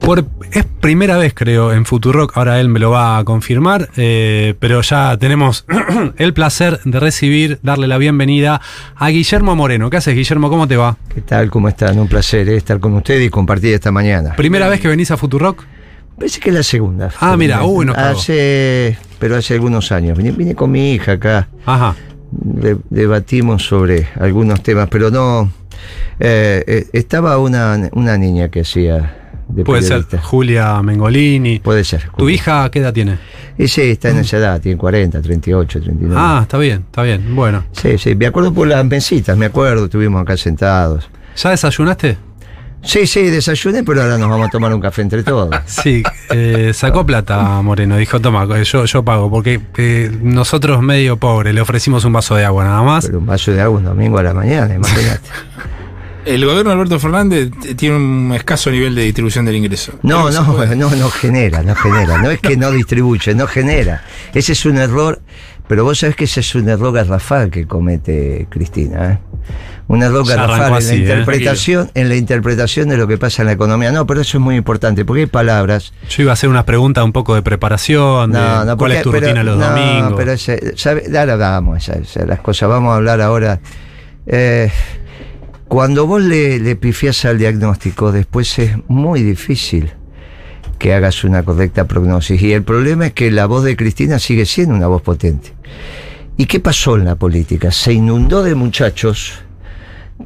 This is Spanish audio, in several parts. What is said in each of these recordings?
Por, es primera vez, creo, en Futurock, ahora él me lo va a confirmar, eh, pero ya tenemos el placer de recibir, darle la bienvenida a Guillermo Moreno. ¿Qué haces, Guillermo? ¿Cómo te va? ¿Qué tal? ¿Cómo están? Un placer eh, estar con ustedes y compartir esta mañana. ¿Primera vez que venís a Futurock? Parece que es la segunda. Ah, mira, uy, no Hace, pero hace algunos años. Vine, vine con mi hija acá. Ajá. De- debatimos sobre algunos temas, pero no. eh, estaba una, una niña que hacía de Puede ser. Julia Mengolini. Puede ser. ¿Tu hija qué edad tiene? Ese está en esa edad, tiene 40, 38, 39. Ah, está bien, está bien. Bueno. Sí, sí, me acuerdo por las mesitas, me acuerdo, estuvimos acá sentados. ¿Ya desayunaste? Sí, sí, desayuné, pero ahora nos vamos a tomar un café entre todos. Sí, eh, sacó plata Moreno, dijo, toma, yo, yo pago, porque eh, nosotros medio pobres le ofrecimos un vaso de agua nada más. Pero un vaso de agua un domingo a la mañana, imagínate. El gobierno de Alberto Fernández tiene un escaso nivel de distribución del ingreso. No, no, puede. no, no genera, no genera. No es que no distribuye, no genera. Ese es un error, pero vos sabés que ese es un error garrafal que comete Cristina. ¿eh? Un error Ya garrafal así, en ¿eh? la interpretación, en la interpretación de lo que pasa en la economía. No, pero eso es muy importante, porque hay palabras. Yo iba a hacer unas preguntas un poco de preparación, de No, no, cuál porque- es tu pero- rutina los no, domingos. pero ese, ¿sabe? ahora vamos, las cosas. Vamos a hablar ahora. Eh, cuando vos le, le pifiás al diagnóstico, después es muy difícil que hagas una correcta prognosis. Y el problema es que la voz de Cristina sigue siendo una voz potente. ¿Y qué pasó en la política? Se inundó de muchachos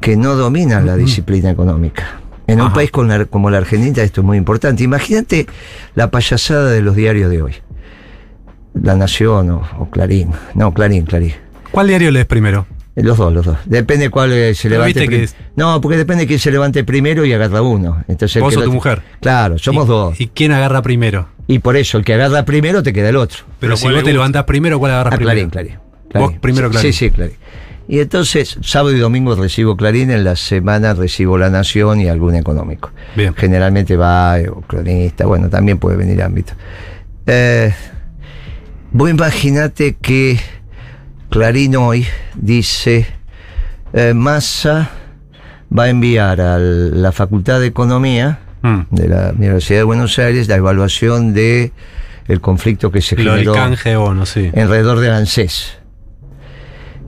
que no dominan la disciplina económica. En un Ajá. país con la- como la Argentina esto es muy importante. Imagínate la payasada de los diarios de hoy. La Nación o, o Clarín. No, Clarín, Clarín. ¿Cuál diario lees primero? Eh, Los dos, los dos. Depende cuál eh, se levante. viste que es- No, porque depende quién se levante primero y agarra uno. Entonces, ¿Vos o tu mujer? Claro, somos ¿Y- dos. ¿Y quién agarra primero? Y por eso, el que agarra primero te queda el otro. Pero, Pero si ¿cuál vos te levantás primero, ¿cuál agarras Ah, primero? Clarín, Clarín. Vos primero Clarín. Sí, sí, Clarín. Y entonces, sábado y domingo recibo Clarín, en la semana recibo La Nación y algún económico. Bien. Generalmente va o cronista, bueno, también puede venir ámbito. Eh, vos imaginate que Clarín hoy dice, eh, Massa va a enviar a la Facultad de Economía Mm. de la Universidad de Buenos Aires la evaluación de el conflicto que se Lo del generó canje o no, sí. alrededor del ANSES.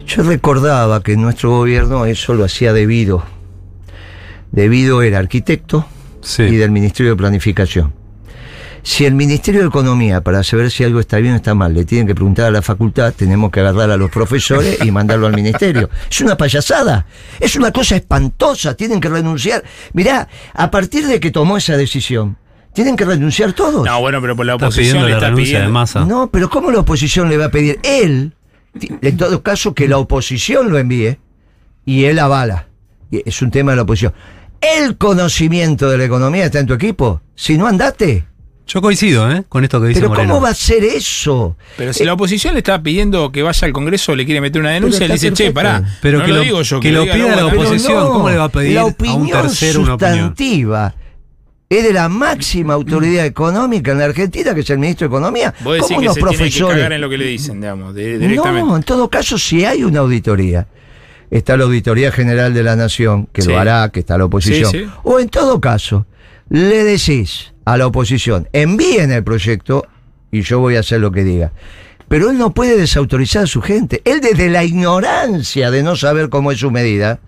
Yo recordaba que nuestro gobierno eso lo hacía debido. Debido era arquitecto Sí. y del Ministerio de Planificación. Si el Ministerio de Economía, para saber si algo está bien o está mal, le tienen que preguntar a la facultad, tenemos que agarrar a los profesores y mandarlo al ministerio. Es una payasada, es una cosa espantosa, tienen que renunciar. Mirá, a partir de que tomó esa decisión, tienen que renunciar todos. No, bueno, pero por la Está oposición pidiendo le la está renuncia de masa. No, pero ¿cómo la oposición le va a pedir? Él, en todo caso, que la oposición lo envíe y él avala. Es un tema de la oposición. El conocimiento de la economía está en tu equipo. Si no, andate. Yo coincido, ¿eh? Con esto que dice Pero Moreno. ¿cómo va a ser eso? Pero si Eh, la oposición le está pidiendo que vaya al Congreso le quiere meter una denuncia, le dice, che, pará. Pero no que lo, lo- digo yo, que lo diga pida la oposición, ¿cómo le va a pedir la a un opinión tercero una opinión? sustantiva es de la máxima autoridad económica en la Argentina, que es el ministro de Economía. Vos decís ¿Cómo que unos se tiene que profesores? cagar en lo que le dicen, digamos, de- directamente. No, en todo caso, si hay una auditoría, está la Auditoría General de la Nación, que Sí. lo hará, que está la oposición. Sí, sí. O en todo caso, le decís a la oposición, envíen el proyecto y yo voy a hacer lo que diga. Pero él no puede desautorizar a su gente. Él desde la ignorancia de no saber cómo es su medida,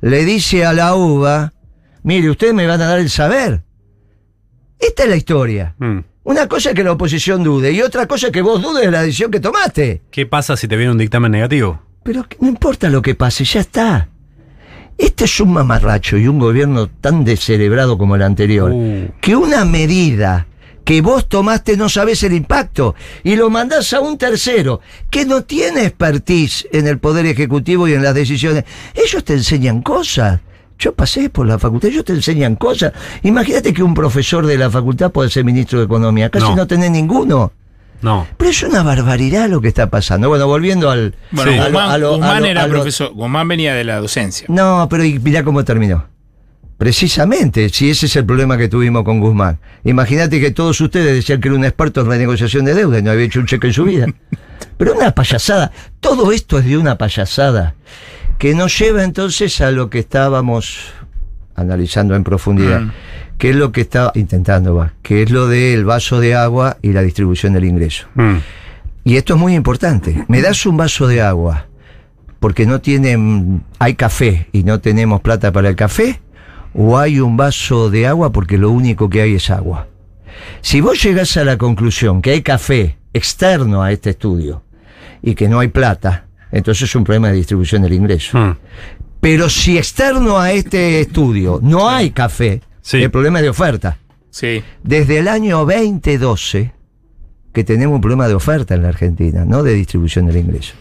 le dice a la UBA, mire, ustedes me van a dar el saber. Esta es la historia. Mm. Una cosa es que la oposición dude y otra cosa es que vos dudes de la decisión que tomaste. ¿Qué pasa si te viene un dictamen negativo? Pero no importa lo que pase, ya está. Este es un mamarracho y un gobierno tan descerebrado como el anterior, Uh. que una medida que vos tomaste no sabés el impacto y lo mandás a un tercero que no tiene expertise en el poder ejecutivo y en las decisiones. Ellos te enseñan cosas. Yo pasé por la facultad, ellos te enseñan cosas. Imagínate que un profesor de la facultad puede ser ministro de Economía. Casi No. no, tenés ninguno. No. Pero es una barbaridad lo que está pasando. Bueno, volviendo al... Bueno, Sí. a lo- a lo- a Guzmán lo- era a lo- profesor, Guzmán venía de la docencia. No, pero y mirá cómo terminó. Precisamente, si ese es el problema que tuvimos con Guzmán. Imagínate que todos ustedes decían que era un experto en renegociación de deuda y no había hecho un cheque en su vida. Pero una payasada. Todo esto es de una payasada. Que nos lleva entonces a lo que estábamos analizando en profundidad, Mm. qué es lo que está intentando, va, qué es lo del vaso de agua y la distribución del ingreso. Mm. Y esto es muy importante. ¿Me das un vaso de agua porque no tienen, hay café y no tenemos plata para el café? ¿O hay un vaso de agua porque lo único que hay es agua? Si vos llegás a la conclusión que hay café externo a este estudio y que no hay plata, entonces es un problema de distribución del ingreso. Mm. Pero si externo a este estudio no hay café, Sí. el problema es de oferta. Sí. Desde el año 2012 que tenemos un problema de oferta en la Argentina, no de distribución del ingreso.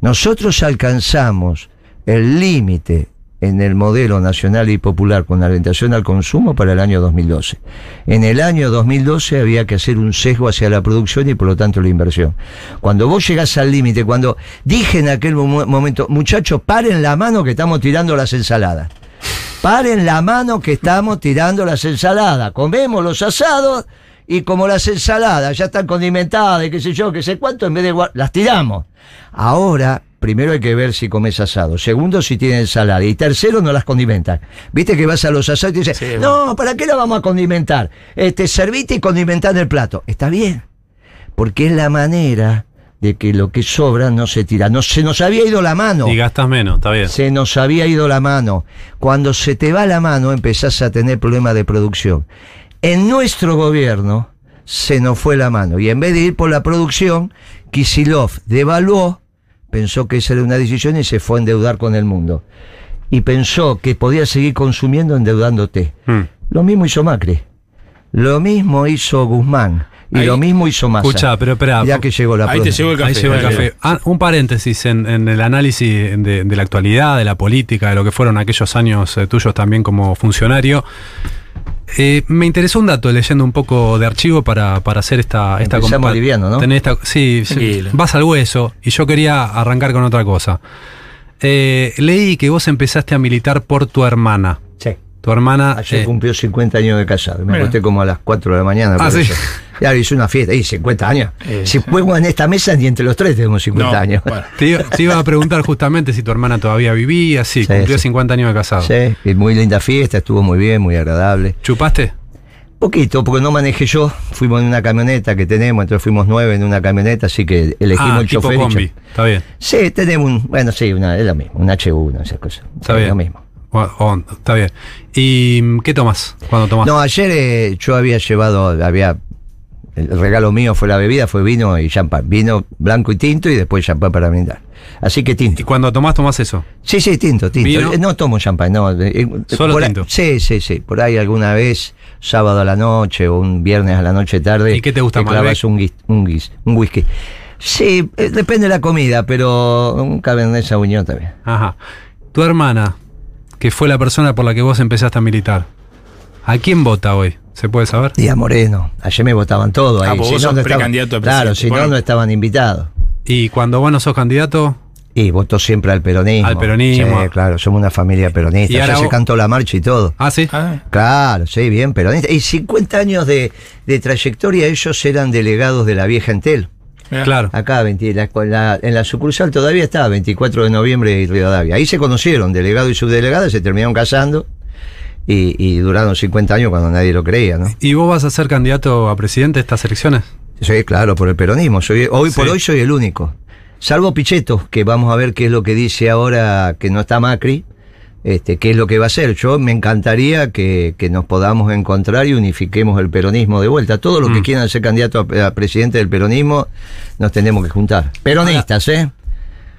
Nosotros alcanzamos el límite en el modelo nacional y popular con orientación al consumo para el año 2012. En el año 2012 había que hacer un sesgo hacia la producción y por lo tanto la inversión. Cuando vos llegás al límite, cuando dije en aquel mo- momento, muchachos, paren la mano que estamos tirando las ensaladas. Paren la mano que estamos tirando las ensaladas. Comemos los asados y como las ensaladas ya están condimentadas y qué sé yo, qué sé cuánto, en vez de las tiramos. Ahora, primero hay que ver si comes asado. Segundo, si tiene ensalada. Y tercero, no las condimentan. Viste que vas a los asados y dices, Sí, no, ¿para qué la vamos a condimentar? Este, servite y condimentar el plato. Está bien. Porque es la manera de que lo que sobra no se tira. No se nos había ido la mano. Y gastas menos, está bien. Se nos había ido la mano. Cuando se te va la mano empezás a tener problemas de producción. En nuestro gobierno se nos fue la mano y en vez de ir por la producción, Kisilov devaluó, pensó que esa era una decisión y se fue a endeudar con el mundo. Y pensó que podía seguir consumiendo endeudándote. Mm. Lo mismo hizo Macri. Lo mismo hizo Guzmán. Y Ahí- lo mismo hizo Massa. Escuchá, pero espera, Ya que llegó la Ahí te llegó el café. Ahí llegó el café. Ah, un paréntesis en, en el análisis de, de la actualidad, de la política, de lo que fueron aquellos años eh, tuyos también como funcionario. Eh, me interesó un dato leyendo un poco de archivo para, para hacer esta, esta liviano, ¿no? tener esta- sí, sí, Tranquilo. vas al hueso y yo quería arrancar con otra cosa. Eh, leí que vos empezaste a militar por tu hermana. Tu hermana. Ayer eh, cumplió 50 años de casado. Me acosté como a las 4 de la mañana. Ah, sí. Ya hice una fiesta. Y 50 años. Eh, si juego en esta mesa, ni entre los tres tenemos 50 No, años. bueno. te, iba, te iba a preguntar justamente si tu hermana todavía vivía. Sí, Sí, cumplió sí. 50 años de casado. Sí, y muy linda fiesta, estuvo muy bien, muy agradable. ¿Chupaste? Poquito, porque no manejé yo. Fuimos en una camioneta que tenemos, entonces fuimos nueve en una camioneta, así que elegimos ah, el tipo chofer. combi. Está bien. Sí, tenemos un. Bueno, sí, una, es lo mismo, un H1, esas cosas. Está Es bien. Lo mismo. O- o- está bien. ¿Y mm, qué tomas cuando tomas? No, ayer eh, yo había llevado, había. El regalo mío fue la bebida, fue vino y champán. Vino blanco y tinto y después champán para brindar. Así que tinto. ¿Y cuando tomás, tomás eso? Sí, sí, tinto, tinto. ¿Vino? Eh, No tomo champán, no. eh, eh, Solo por ahí- tinto. sí, sí, sí. Por ahí alguna vez, sábado a la noche o un viernes a la noche tarde. ¿Y qué te gusta, clavas Malbec? un, guis- un, guis- un whisky. Sí, depende de la comida, pero un Cabernet Sauvignon también. Ajá. Tu hermana, que fue la persona por la que vos empezaste a militar, ¿a quién vota hoy? ¿Se puede saber? Día Moreno. Ayer me votaban todo ahí. Ah, vos no, sos no estaban- precandidato a Claro, si no, Bueno. no estaban invitados. Y cuando vos no sos candidato, Y votó siempre al peronismo. Al peronismo. Sí, claro, somos una familia peronista. Y Ya se vos- cantó la marcha y todo. ah, sí. Ah, Claro, sí, bien, peronista. Y 50 años de, de trayectoria, ellos eran delegados de la vieja Entel. Claro. Acá, 20 la- en la, en la sucursal todavía está, 24 de noviembre y Rivadavia. Ahí se conocieron, delegado y subdelegada, se terminaron casando y, y duraron 50 años cuando nadie lo creía, ¿no? ¿Y vos vas a ser candidato a presidente de estas elecciones? Sí, claro, por el peronismo. Soy, hoy por hoy soy el único. Salvo Pichetto, que vamos a ver qué es lo que dice ahora que no está Macri, este, qué es lo que va a hacer. Yo me encantaría que, que nos podamos encontrar y unifiquemos el peronismo de vuelta. Todos los que Mm. quieran ser candidatos a, a presidente del peronismo, nos tenemos que juntar. Peronistas, ¿eh?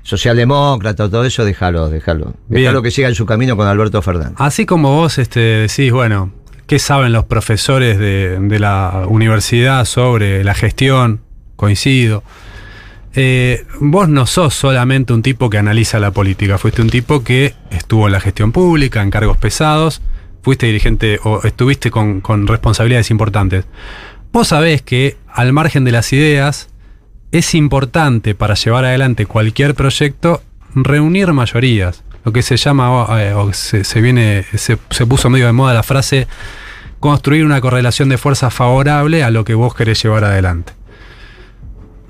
Socialdemócrata, todo eso, déjalo, déjalo. Déjalo que siga en su camino con Alberto Fernández. Así como vos este, decís, bueno, ¿qué saben los profesores de, de la universidad sobre la gestión? Coincido. Eh, vos no sos solamente un tipo que analiza la política, fuiste un tipo que estuvo en la gestión pública, en cargos pesados, fuiste dirigente o estuviste con, responsabilidades importantes. Vos sabés que al margen de las ideas, es importante para llevar adelante cualquier proyecto reunir mayorías. Lo que se llama, eh, o se, se viene, se, se puso medio de moda la frase, construir una correlación de fuerzas favorable a lo que vos querés llevar adelante.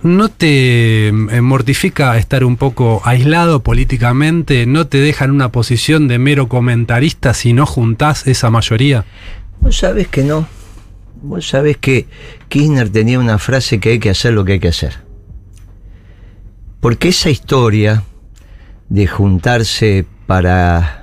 ¿No te eh, mortifica estar un poco aislado políticamente? ¿No te deja en una posición de mero comentarista si no juntás esa mayoría? Vos sabés que no. Vos sabés que Kirchner tenía una frase que hay que hacer lo que hay que hacer. Porque esa historia de juntarse para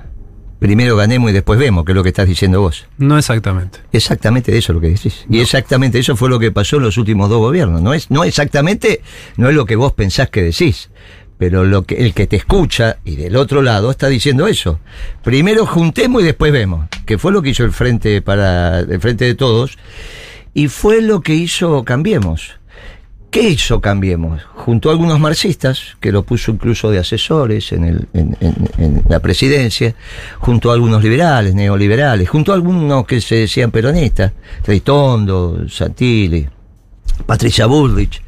primero ganemos y después vemos, que es lo que estás diciendo vos. No exactamente. Exactamente eso es lo que decís. Y exactamente eso fue lo que pasó en los últimos dos gobiernos. No es, no exactamente, no es lo que vos pensás que decís. Pero lo que, el que te escucha y del otro lado está diciendo eso. Primero juntemos y después vemos. Que fue lo que hizo el frente para, el frente de todos. Y fue lo que hizo Cambiemos. ¿Qué hizo Cambiemos? Junto a algunos marxistas, que lo puso incluso de asesores en, el, en, en- en la presidencia, junto a algunos liberales, neoliberales, junto a algunos que se decían peronistas, Reitondo, Santilli, Patricia Bullrich,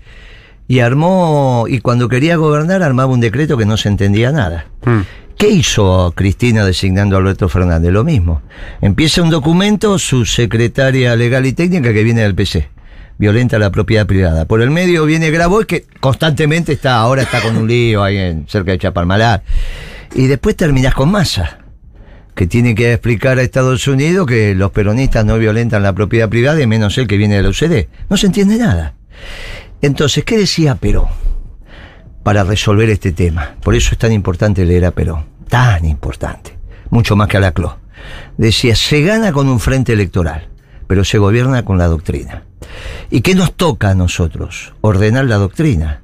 y armó, y cuando quería gobernar armaba un decreto que no se entendía nada. Mm. ¿Qué hizo Cristina designando a Alberto Fernández? Lo mismo. Empieza un documento, su secretaria legal y técnica que viene del PC. Violenta la propiedad privada. Por el medio viene Grabois, que constantemente está, ahora está con un lío ahí en, cerca de Chapalmalal. Y después terminás con Massa, que tiene que explicar a Estados Unidos que los peronistas no violentan la propiedad privada, y menos el que viene de la UCD. No se entiende nada. Entonces, ¿qué decía Perón para resolver este tema? Por eso es tan importante leer a Perón. Tan importante. Mucho más que a la CLO. Decía, se gana con un frente electoral, pero se gobierna con la doctrina. ¿Y qué nos toca a nosotros? Ordenar la doctrina.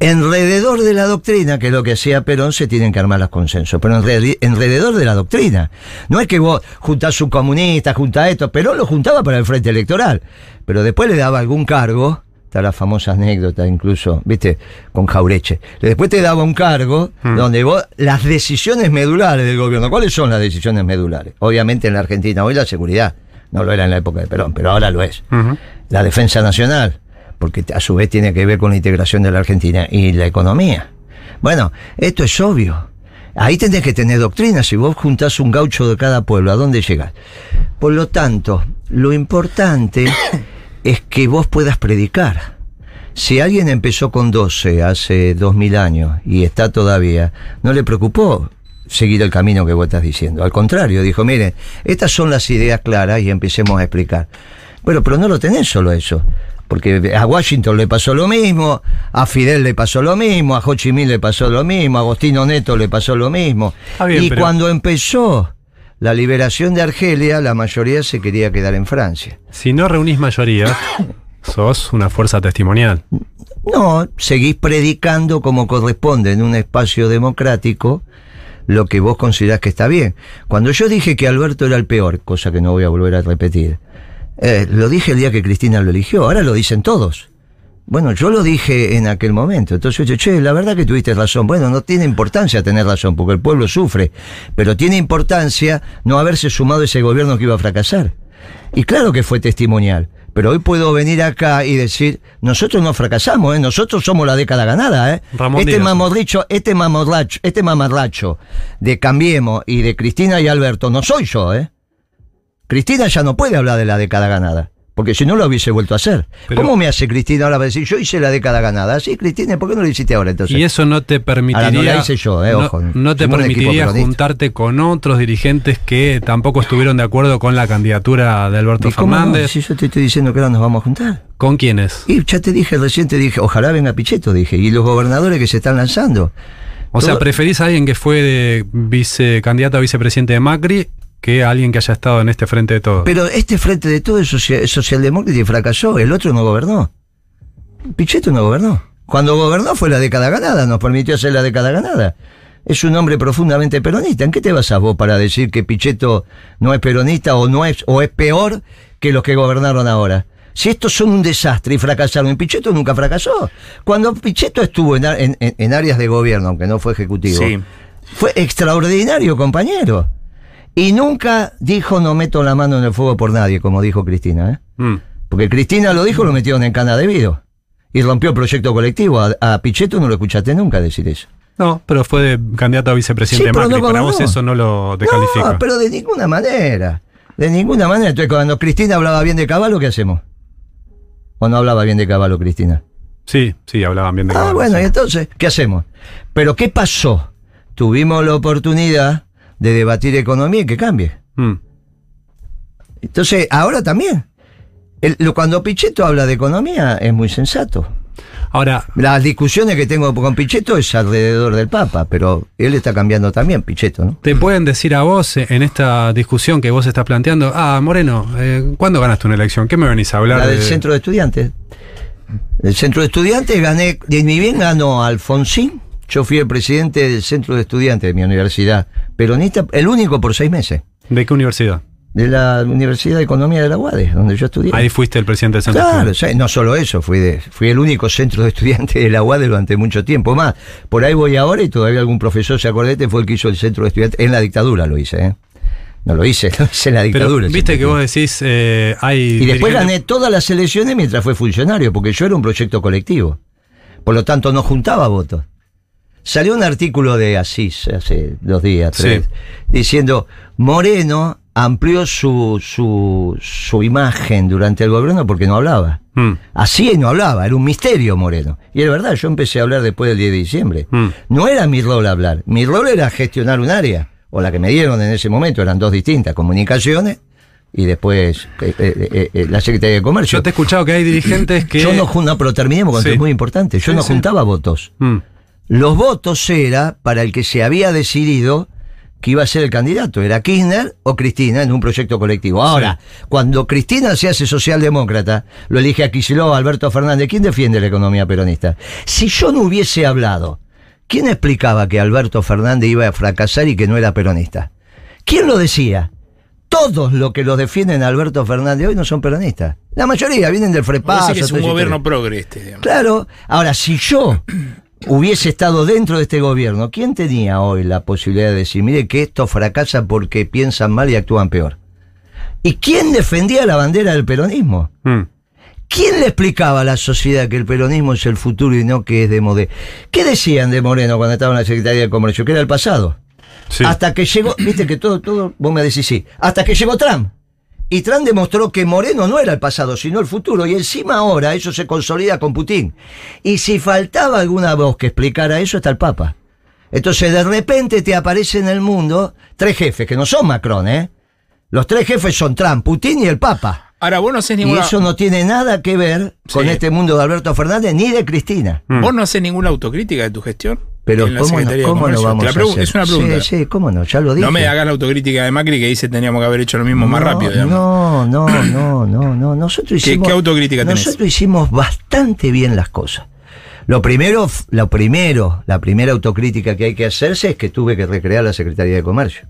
Alrededor de la doctrina, que es lo que hacía Perón, se tienen que armar los consensos, pero en reali- alrededor de la doctrina. No es que vos juntás un comunista, juntás esto, Perón lo juntaba para el frente electoral, pero después le daba algún cargo, está la famosa anécdota incluso, viste, con Jaureche, después te daba un cargo donde vos, las decisiones medulares del gobierno, ¿cuáles son las decisiones medulares? Obviamente en la Argentina hoy la seguridad, no lo era en la época de Perón, pero ahora lo es la defensa nacional, porque a su vez tiene que ver con la integración de la Argentina y la economía. Bueno, esto es obvio. Ahí tenés que tener doctrina. Si vos juntás un gaucho de cada pueblo, ¿a dónde llegás? Por lo tanto, lo importante es que vos puedas predicar. Si alguien empezó con 12 hace 2000 años y está todavía, no le preocupó seguir el camino que vos estás diciendo. Al contrario, dijo, miren, estas son las ideas claras y empecemos a explicar. Bueno, pero no lo tenés solo eso. Porque a Washington le pasó lo mismo, a Fidel le pasó lo mismo, a Ho Chi Minh le pasó lo mismo, a Agostino Neto le pasó lo mismo. Bien, y pero- cuando empezó la liberación de Argelia, la mayoría se quería quedar en Francia. Si no reunís mayoría, sos una fuerza testimonial. No, seguís predicando como corresponde en un espacio democrático lo que vos considerás que está bien. Cuando yo dije que Alberto era el peor, cosa que no voy a volver a repetir, eh, lo dije el día que Cristina lo eligió, ahora lo dicen todos. Bueno, yo lo dije en aquel momento. Entonces yo che, la verdad que tuviste razón. Bueno, no tiene importancia tener razón, porque el pueblo sufre. Pero tiene importancia no haberse sumado a ese gobierno que iba a fracasar. Y claro que fue testimonial. Pero hoy puedo venir acá y decir, nosotros no fracasamos, ¿eh? nosotros somos la década ganada. ¿eh? Ramón este Díaz. mamarracho, este mamarracho, este mamarracho de Cambiemos y de Cristina y Alberto, no soy yo, ¿eh? Cristina ya no puede hablar de la década ganada. Porque si no lo hubiese vuelto a hacer. Pero- ¿Cómo me hace Cristina ahora para decir, yo hice la década ganada? Sí, Cristina, ¿por qué no lo hiciste ahora entonces? Y eso no te permitiría. Ahora, no la hice yo, eh, no- ojo. No, te permitiría juntarte con otros dirigentes que tampoco estuvieron de acuerdo con la candidatura de Alberto ¿Y cómo no? Fernández. Si yo te estoy diciendo que ahora nos vamos a juntar. ¿Con quiénes? Y ya te dije, recién te dije, ojalá venga Pichetto, dije, y los gobernadores que se están lanzando. O sea, Todo- preferís a alguien que fue de vice, candidato a vicepresidente de Macri que alguien que haya estado en este frente de todo. Pero este frente de todo es, social- es socialdemócrata y fracasó, el otro no gobernó. Pichetto no gobernó. Cuando gobernó fue la década ganada, nos permitió hacer la década ganada. Es un hombre profundamente peronista. ¿En qué te basas vos para decir que Pichetto no es peronista o no es o es peor que los que gobernaron ahora? Si estos son un desastre y fracasaron, y Pichetto nunca fracasó. Cuando Pichetto estuvo en, a- en- en- en áreas de gobierno, aunque no fue ejecutivo, Sí. fue extraordinario, compañero. Y nunca dijo no meto la mano en el fuego por nadie, como dijo Cristina. ¿eh? Mm. Porque Cristina lo dijo, lo metieron en cana debido. Y rompió el proyecto colectivo. A, a Pichetto no lo escuchaste nunca decir eso. No, pero fue candidato a vicepresidente Sí, pero Macri. no Para vos eso no lo descalifica. No, pero de ninguna manera. De ninguna manera. Entonces, cuando Cristina hablaba bien de Caballo, ¿qué hacemos? ¿O no hablaba bien de Caballo, Cristina? Sí, sí, hablaban bien de Ah, Caballo, bueno, sí. y entonces, ¿qué hacemos? Pero ¿qué pasó? Tuvimos la oportunidad de debatir economía y que cambie. Mm. Entonces, ahora también. El- cuando Pichetto habla de economía es muy sensato. Ahora, Las discusiones que tengo con Pichetto es alrededor del Papa, pero él está cambiando también, Pichetto, ¿no? te pueden decir a vos eh, en esta discusión que vos estás planteando, ah, Moreno, eh, ¿cuándo ganaste una elección? ¿Qué me venís a hablar? La del de- centro de estudiantes. Del centro de estudiantes gané, de mi bien ganó Alfonsín. Yo fui el presidente del centro de estudiantes de mi universidad peronista, el único por seis meses. ¿De qué universidad? De la Universidad de Economía de la UADE, donde yo estudié. Ahí fuiste el presidente del centro. Claro, Estudiantil. sí, no solo eso, fui, de, fui el único centro de estudiantes de la UADE durante mucho tiempo más. Por ahí voy ahora y todavía algún profesor se acordete fue el que hizo el centro de estudiantes. En la dictadura lo hice, ¿eh? No lo hice, lo hice en la Pero dictadura. el viste que de vos decís, eh, hay. y después gané todas las elecciones mientras fue funcionario, porque yo era un proyecto colectivo. Por lo tanto, no juntaba votos. Salió un artículo de Asís hace dos días, tres, Sí. diciendo, Moreno amplió su, su, su imagen durante el gobierno porque no hablaba. Mm, Así no hablaba, era un misterio Moreno. Y es verdad, yo empecé a hablar después del 10 de diciembre. Mm. No era mi rol hablar, mi rol era gestionar un área, o la que me dieron en ese momento, eran dos distintas, comunicaciones y después eh, eh, eh, eh, la Secretaría de Comercio. Yo te he escuchado que hay dirigentes que. Yo no, jun- no, pero terminemos porque Sí. es muy importante. Yo Sí, no sí. juntaba votos. Mm, Los votos era para el que se había decidido que iba a ser el candidato. Era Kirchner o Cristina en un proyecto colectivo. Ahora, cuando Cristina se hace socialdemócrata, lo elige a Kicillof, Alberto Fernández. ¿Quién defiende la economía peronista? Si yo no hubiese hablado, ¿quién explicaba que Alberto Fernández iba a fracasar y que no era peronista? ¿Quién lo decía? Todos los que lo defienden a Alberto Fernández hoy no son peronistas. La mayoría vienen del FREPAS. Parece que es un gobierno progre este. digamos. Claro. Ahora, si yo hubiese estado dentro de este gobierno, ¿quién tenía hoy la posibilidad de decir, mire que esto fracasa porque piensan mal y actúan peor? ¿Y quién defendía la bandera del peronismo? mm. ¿Quién le explicaba a la sociedad que el peronismo es el futuro y no que es de Modé? ¿Qué decían de Moreno cuando estaba en la Secretaría de Comercio? Que era el pasado. Sí. Hasta que llegó, viste que todo, todo, vos me decís sí, hasta que llegó Trump. Y Trump demostró que Moreno no era el pasado, sino el futuro. Y encima ahora eso se consolida con Putin. Y si faltaba alguna voz que explicara eso, está el Papa. Entonces de repente te aparece en el mundo tres jefes, que no son Macron, ¿eh? Los tres jefes son Trump, Putin y el Papa. Ahora, vos no haces Y ninguna. eso no tiene nada que ver con Sí. este mundo de Alberto Fernández ni de Cristina. ¿Vos no haces ninguna autocrítica de tu gestión? Pero en la ¿cómo, no, cómo vamos a hacer? Es una pregunta. Sí, sí, cómo no, ya lo dije. No me hagas la autocrítica de Macri que dice teníamos que haber hecho lo mismo más rápido. digamos. No, no, no, no, no. Nosotros ¿Qué- hicimos. qué autocrítica tenés? Nosotros hicimos bastante bien las cosas. Lo primero, lo primero, la primera autocrítica que hay que hacerse es que tuve que recrear la Secretaría de Comercio.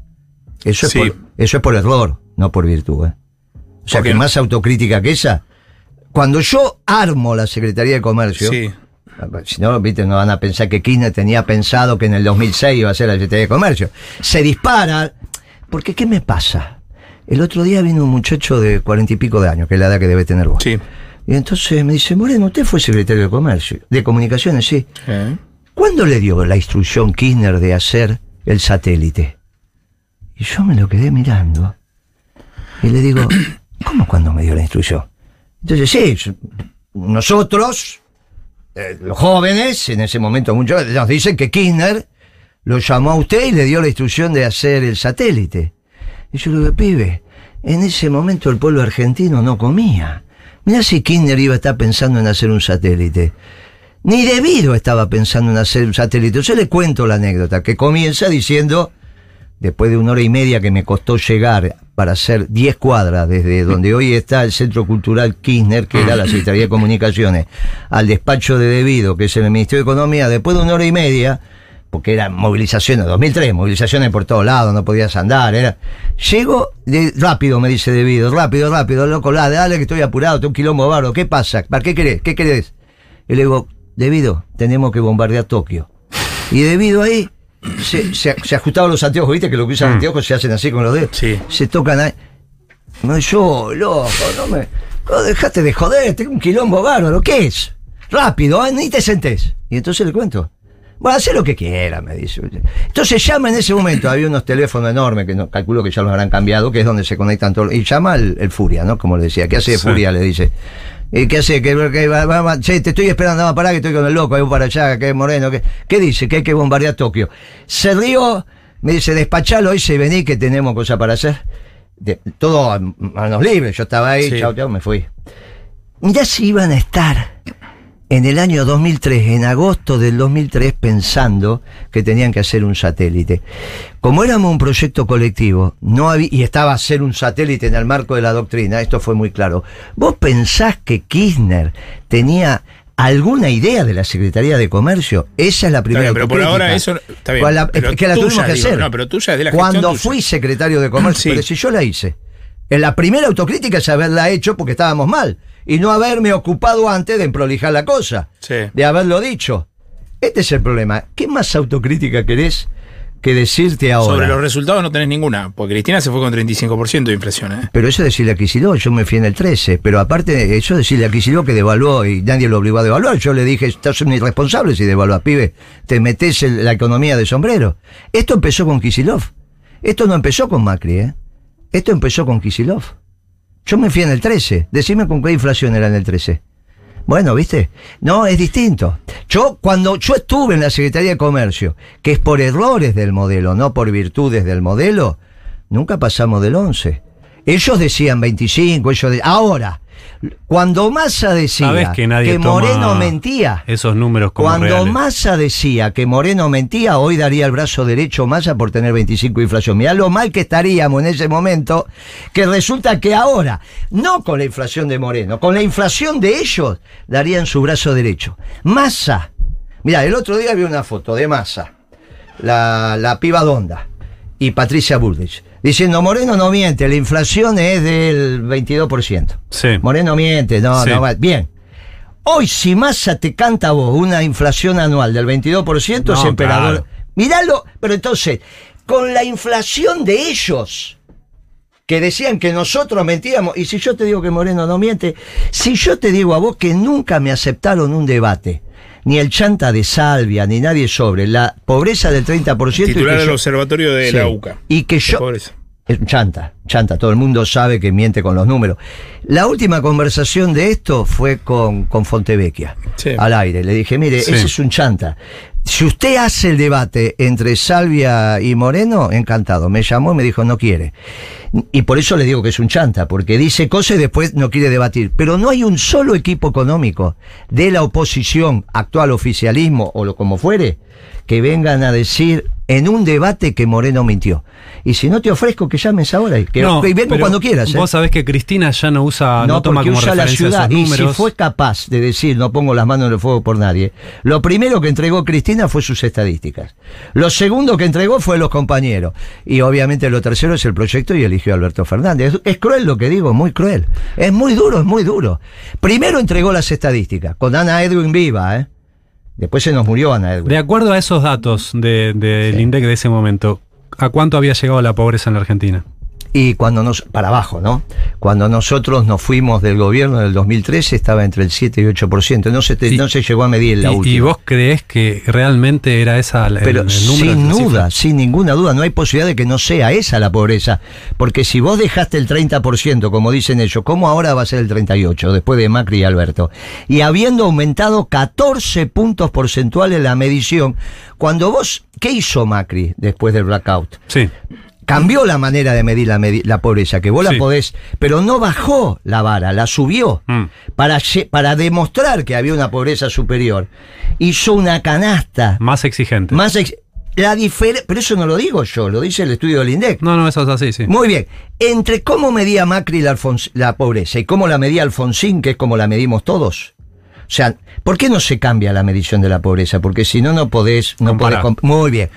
Eso es, Sí. por, eso es por error, no por virtud. ¿eh? O sea, ¿Por qué que más autocrítica que esa. Cuando yo armo la Secretaría de Comercio, Sí. Si no, viste, no van a pensar que Kirchner tenía pensado que en el 2006 iba a ser la Secretaría de Comercio. Se dispara. Porque, ¿qué me pasa? El otro día vino un muchacho de cuarenta y pico de años, que es la edad que debe tener vos. Sí. Y entonces me dice, Moreno, usted fue secretario de Comercio, de Comunicaciones, sí. Eh. ¿Cuándo le dio la instrucción Kirchner de hacer el satélite? Y yo me lo quedé mirando. Y le digo, ¿cómo cuándo me dio la instrucción? Entonces, sí, nosotros, eh, los jóvenes, en ese momento muchos nos dicen que Kirchner lo llamó a usted y le dio la instrucción de hacer el satélite. Y yo le digo, pibe, en ese momento el pueblo argentino no comía. Mirá si Kirchner iba a estar pensando en hacer un satélite. Ni debido estaba pensando en hacer un satélite. Yo le cuento la anécdota, que comienza diciendo, después de una hora y media que me costó llegar para hacer 10 cuadras desde donde hoy está el Centro Cultural Kirchner, que era la Secretaría de Comunicaciones, al despacho de Debido, que es el Ministerio de Economía, después de una hora y media, porque eran movilizaciones, 2003, movilizaciones por todos lados, no podías andar, era... Llego, rápido me dice Debido, rápido, rápido, loco, la, dale que estoy apurado, tengo un quilombo barro, ¿qué pasa? ¿Para qué querés? ¿Qué querés? Y le digo, Debido, tenemos que bombardear Tokio. Y debido ahí, se, se, se ajustaban los anteojos, ¿viste? Que lo que usan anteojos se hacen así con los dedos. Sí. Se tocan ahí. No, yo, loco, no me. No, dejate de joder, tengo un quilombo bárbaro, ¿qué es? Rápido, ¿eh? ni te sentés. Y entonces le cuento. Bueno, haz lo que quiera, me dice. Entonces llama en ese momento, había unos teléfonos enormes que no, calculo que ya los habrán cambiado, que es donde se conectan todos. Y llama el, el Furia, ¿no? Como le decía, ¿qué hace Sí. Furia? Le dice. ¿Y qué hace? Que, que va- va- che, te estoy esperando, no, pará que estoy con el loco, ahí voy para allá, que es moreno. que ¿Qué dice? Que hay que bombardear Tokio. Se rió, me dice, despachalo hoy, se vení, que tenemos cosas para hacer. De- todo a manos libres, yo estaba ahí, Sí. chao, chao, me fui. Mirá si iban a estar en el año 2003, en agosto del 2003, pensando que tenían que hacer un satélite. Como éramos un proyecto colectivo, no había, y estaba a hacer un satélite en el marco de la doctrina, esto fue muy claro. ¿Vos pensás que Kirchner tenía alguna idea de la Secretaría de Comercio? Esa es la primera bien, pero por ahora eso- está bien, la- pero que la tuya, tuvimos que digo, hacer. no, pero tuya es de la gestión Cuando tuya. fui secretario de Comercio, Sí. pero si yo la hice. En la primera autocrítica es haberla hecho porque estábamos mal. Y no haberme ocupado antes de prolijar la cosa. Sí. De haberlo dicho. Este es el problema. ¿Qué más autocrítica querés que decirte ahora? Sobre los resultados no tenés ninguna, porque Cristina se fue con 35% de inflación. ¿eh? Pero eso decirle a Kicillof, yo me fui en el 13. Pero aparte, eso decirle a Kicillof que devaluó y nadie lo obligó a devaluar. Yo le dije, estás un irresponsable si devaluas, pibe. Te metes en la economía de sombrero. Esto empezó con Kicillof. Esto no empezó con Macri, ¿eh? Esto empezó con Kicillof. Yo me fui en el 13. Decime con qué inflación era en el 13. Bueno, ¿viste? No, es distinto. Yo, cuando yo estuve en la Secretaría de Comercio, que es por errores del modelo, no por virtudes del modelo, nunca pasamos del 11. Ellos decían 25, ellos de... Ahora, cuando Massa decía que nadie Moreno mentía, esos números como cuando reales. Massa decía que Moreno mentía, hoy daría el brazo derecho Massa por tener 25 de inflación. Mirá lo mal que estaríamos en ese momento, que resulta que ahora, no con la inflación de Moreno, con la inflación de ellos, darían su brazo derecho. Massa, mira, el otro día vi una foto de Massa, la, la piba Donda y Patricia Bullrich, diciendo Moreno no miente, la inflación es del 22%. Sí. Moreno miente, no, Sí. no va. Bien. Hoy, si Massa te canta a vos una inflación anual del 22%, es emperador. claro. Miralo, pero entonces, con la inflación de ellos, que decían que nosotros mentíamos, y si yo te digo que Moreno no miente, si yo te digo a vos que nunca me aceptaron un debate, ni el chanta de Salvia, ni nadie sobre la pobreza del 30%. y Titular del observatorio de Sí. la UCA. Y que yo, pobreza. es un chanta, chanta, todo el mundo sabe que miente con los números. La última conversación de esto fue con, con Fontevecchia, Sí. al aire. Le dije, mire, Sí. ese es un chanta. Si usted hace el debate entre Salvia y Moreno, encantado. Me llamó y me dijo, no quiere. Y por eso le digo que es un chanta, porque dice cosas y después no quiere debatir. Pero no hay un solo equipo económico de la oposición, actual oficialismo o lo como fuere, que vengan a decir en un debate que Moreno mintió. Y si no te ofrezco que llames ahora y, que, No, y vengo cuando quieras. ¿eh? Vos sabés que Cristina ya no usa, no, toma porque como usa la ciudad. Y si fue capaz de decir no pongo las manos en el fuego por nadie, lo primero que entregó Cristina fue sus estadísticas. Lo segundo que entregó fue los compañeros. Y obviamente lo tercero es el proyecto y eligió a Alberto Fernández. Es, es cruel lo que digo, muy cruel. Es muy duro, es muy duro. Primero entregó las estadísticas, con Ana Edwin viva, ¿eh? Después se nos murió Ana Edwin. De acuerdo a esos datos del de, INDEC de ese momento, ¿a cuánto había llegado la pobreza en la Argentina? Y cuando nos, para abajo, ¿no? Cuando nosotros nos fuimos del gobierno en el 2013 estaba entre el 7 y 8%. No se, te- Y- no se llegó a medir la y, última. y vos creés que realmente era esa el, Pero el número? sin la duda, sin ninguna duda, no hay posibilidad de que no sea esa la pobreza. Porque si vos dejaste el 30%, como dicen ellos, ¿cómo ahora va a ser el 38% después de Macri y Alberto? Y habiendo aumentado 14 puntos porcentuales la medición, cuando vos, ¿qué hizo Macri después del blackout? Sí. Cambió la manera de medir la, pobreza, que vos Sí. la podés, pero no bajó la vara, la subió. Mm. Para, para demostrar que había una pobreza superior, hizo una canasta Más exigente. más ex- la diferencia, pero eso no lo digo yo, lo dice el estudio del INDEC. No, no, eso es así, sí. Muy bien, entre cómo medía Macri la, pobreza y cómo la medía Alfonsín, que es como la medimos todos. O sea, ¿por qué no se cambia la medición de la pobreza? Porque si no, no podés... No podés Muy bien.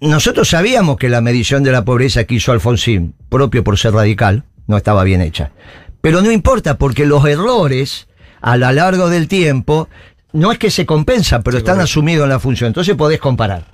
Nosotros sabíamos que la medición de la pobreza que hizo Alfonsín, propio por ser radical, no estaba bien hecha. Pero no importa, porque los errores, a lo largo del tiempo, no es que se compensan, pero están asumidos en la función. Entonces podés comparar.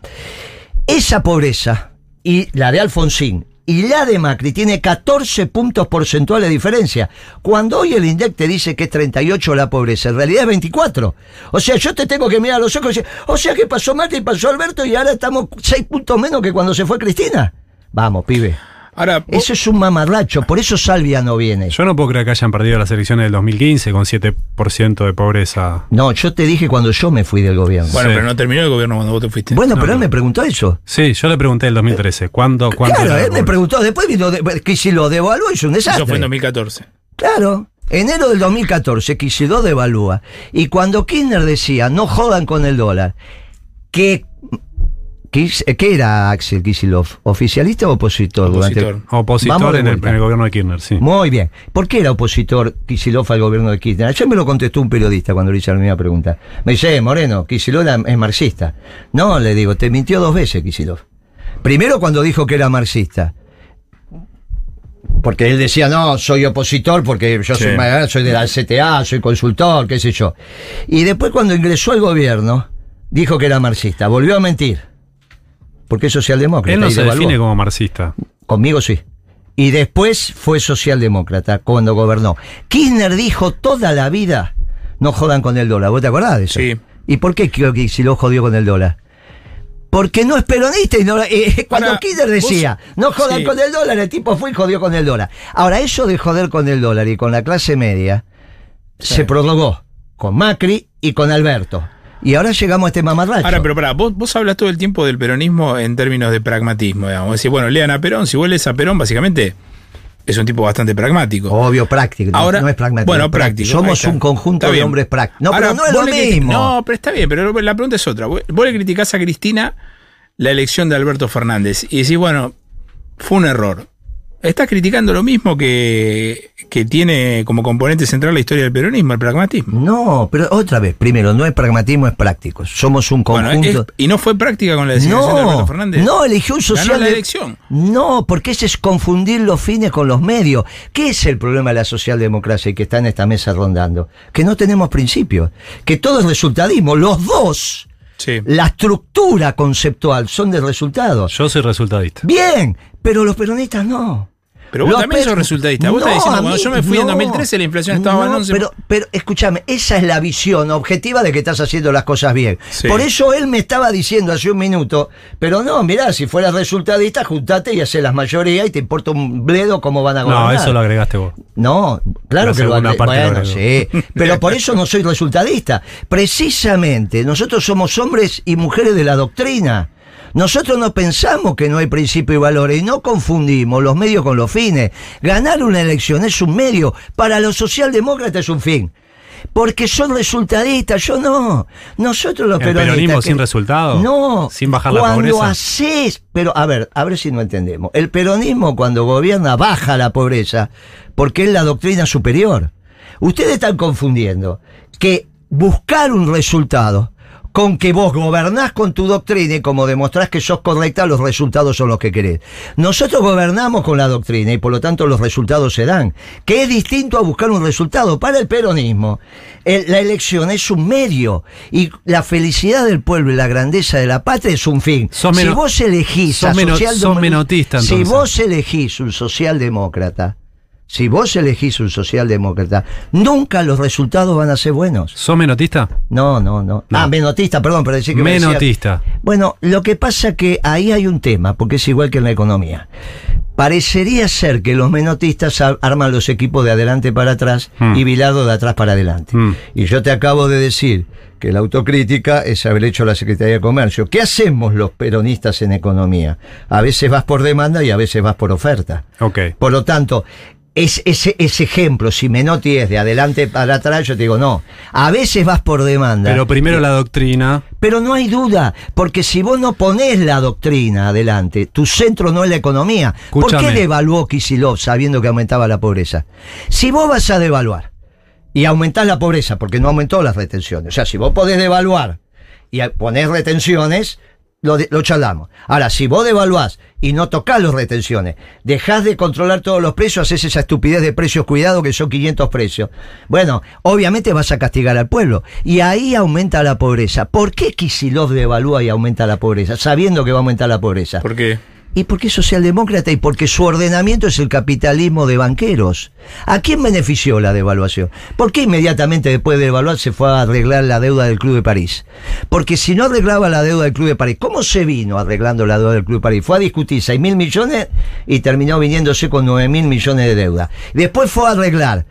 Esa pobreza y la de Alfonsín y la de Macri tiene 14 puntos porcentuales de diferencia. Cuando hoy el INDEC te dice que es 38 la pobreza, en realidad es 24. O sea, yo te tengo que mirar a los ojos y decir, o sea que pasó Macri, pasó Alberto y ahora estamos 6 puntos menos que cuando se fue Cristina. Vamos, pibe. Ahora, vos- Eso es un mamarracho, por eso Salvia no viene. Yo no puedo creer que hayan perdido las elecciones del 2015 con 7% de pobreza. No, yo te dije cuando yo me fui del gobierno. bueno, Sí. pero no terminó el gobierno cuando vos te fuiste. Bueno, No, pero él no. me preguntó eso. Sí, yo le pregunté el 2013. ¿Cuándo? cuánto Claro, él me preguntó, después vino de, Kicillof devaluó y es un desastre. Eso fue en 2014. Claro. Enero del 2014, Kicillof devalúa. Y cuando Kirchner decía, no jodan con el dólar, que... Kis- ¿Qué era Axel Kicillof? ¿Oficialista o opositor? durante- Opositor. Opositor Vamos de en el, en el gobierno de Kirchner, sí. Muy bien. ¿Por qué era opositor Kicillof al gobierno de Kirchner? Ayer me lo contestó un periodista cuando le hice la misma pregunta. Me dice, "Eh, Moreno, era- es marxista. No, le digo, te mintió dos veces Kicillof. Primero cuando dijo que era marxista. Porque él decía, no, soy opositor porque yo Sí. soy de la CTA, soy consultor, qué sé yo. Y después cuando ingresó al gobierno, dijo que era marxista. Volvió a mentir. Porque es socialdemócrata. Él no y se devaluó. define como marxista. Conmigo sí. Y después fue socialdemócrata cuando gobernó. Kirchner dijo toda la vida, no jodan con el dólar. ¿Vos te acordás de eso? Sí. ¿Y por qué creo que si lo jodió con el dólar? Porque no es peronista y no, eh, cuando Ahora, Kirchner decía, vos- no jodan sí. con el dólar, el tipo fue y jodió con el dólar. Ahora, eso de joder con el dólar y con la clase media Sí. se prorrogó con Macri y con Alberto. Y ahora llegamos a este mamarracho. Ahora, pero pará, vos, vos hablas todo el tiempo del peronismo en términos de pragmatismo, digamos. Decir, bueno, lean a Perón, si vos lees a Perón, básicamente es un tipo bastante pragmático. Obvio, práctico. no- Ahora, no es pragmático. Bueno, práctico. Somos un conjunto de hombres prácticos. No, Ahora, pero no es lo mismo. No, pero está bien, pero la pregunta es otra. Vos le criticás a Cristina la elección de Alberto Fernández y decís, bueno, fue un error. Estás criticando lo mismo que, que tiene como componente central la historia del peronismo, el pragmatismo. No, pero otra vez, primero, no es pragmatismo, es práctico. Somos un Bueno, conjunto. es- y no fue práctica con la designación de Alberto no, Fernández. no, eligió un social. Ganó la de- elección. No, porque ese es confundir los fines con los medios. ¿Qué es el problema de la socialdemocracia y que está en esta mesa rondando? Que no tenemos principios. Que todo es resultadismo. Los dos, Sí. la estructura conceptual son de resultados. Yo soy resultadista. Bien, pero los peronistas no. Pero vos Los también sos resultadista. Vos estás diciendo, a cuando mí yo me fui en no. 2013 la inflación estaba en No, 11. Pero, pero escúchame, esa es la visión objetiva de que estás haciendo las cosas bien. Sí. Por eso él me estaba diciendo hace un minuto, pero no, mirá, si fueras resultadista, juntate y haces las mayorías y te importa un bledo cómo van a gobernar. No, eso lo agregaste vos. No, claro La que lo lo Bueno, sí. Pero por eso no soy resultadista. Precisamente, nosotros somos hombres y mujeres de la doctrina. Nosotros no pensamos que no hay principio y valores y no confundimos los medios con los fines. Ganar una elección es un medio, para los socialdemócratas es un fin. Porque son resultadistas, yo no. Nosotros los ¿El peronistas. peronismo que- sin resultado? No. ¿Sin bajar la cuando pobreza? haces. Pero a ver, a ver si no entendemos. El peronismo cuando gobierna baja la pobreza porque es la doctrina superior. Ustedes están confundiendo que buscar un resultado con que vos gobernás con tu doctrina y como demostrás que sos correcta, los resultados son los que querés. Nosotros gobernamos con la doctrina y por lo tanto los resultados se dan. Que es distinto a buscar un resultado. Para el peronismo, el- la elección es un medio y la felicidad del pueblo y la grandeza de la patria es un fin. Si vos elegís a Si vos elegís un socialdemócrata, si vos elegís un socialdemócrata, nunca los resultados van a ser buenos. ¿Sos menotista? No, no, no. No. Ah, menotista, perdón, pero decir que me Menotista. Bueno, lo que pasa que ahí hay un tema, porque es igual que en la economía. Parecería ser que los menotistas ar- arman los equipos de adelante para atrás Hmm. y Bilardo de atrás para adelante. Hmm. Y yo te acabo de decir que la autocrítica es haber hecho la Secretaría de Comercio. ¿Qué hacemos los peronistas en economía? A veces vas por demanda y a veces vas por oferta. Ok. Por lo tanto, es, ese, ese ejemplo, si Menotti es de adelante para atrás, yo te digo, no. A veces vas por demanda. Pero primero la doctrina. Pero no hay duda, porque si vos no ponés la doctrina adelante, tu centro no es la economía. ¿Por qué Escúchame. devaluó Kisilov sabiendo que aumentaba la pobreza? Si vos vas a devaluar y aumentás la pobreza, porque no aumentó las retenciones, o sea, si vos podés devaluar y ponés retenciones, lo, lo charlamos. Ahora, si vos devaluás y no tocás las retenciones, dejás de controlar todos los precios, haces esa estupidez de precios cuidado que son 500 precios. Bueno, obviamente vas a castigar al pueblo y ahí aumenta la pobreza. ¿Por qué Kisilov devalúa y aumenta la pobreza, sabiendo que va a aumentar la pobreza? ¿Por qué? Y porque es socialdemócrata y porque su ordenamiento es el capitalismo de banqueros. ¿A quién benefició la devaluación? ¿Por qué inmediatamente después de devaluar se fue a arreglar la deuda del Club de París? Porque si no arreglaba la deuda del Club de París, ¿cómo se vino arreglando la deuda del Club de París? Fue a discutir 6 mil millones y terminó viniéndose con 9 mil millones de deuda. Después fue a arreglar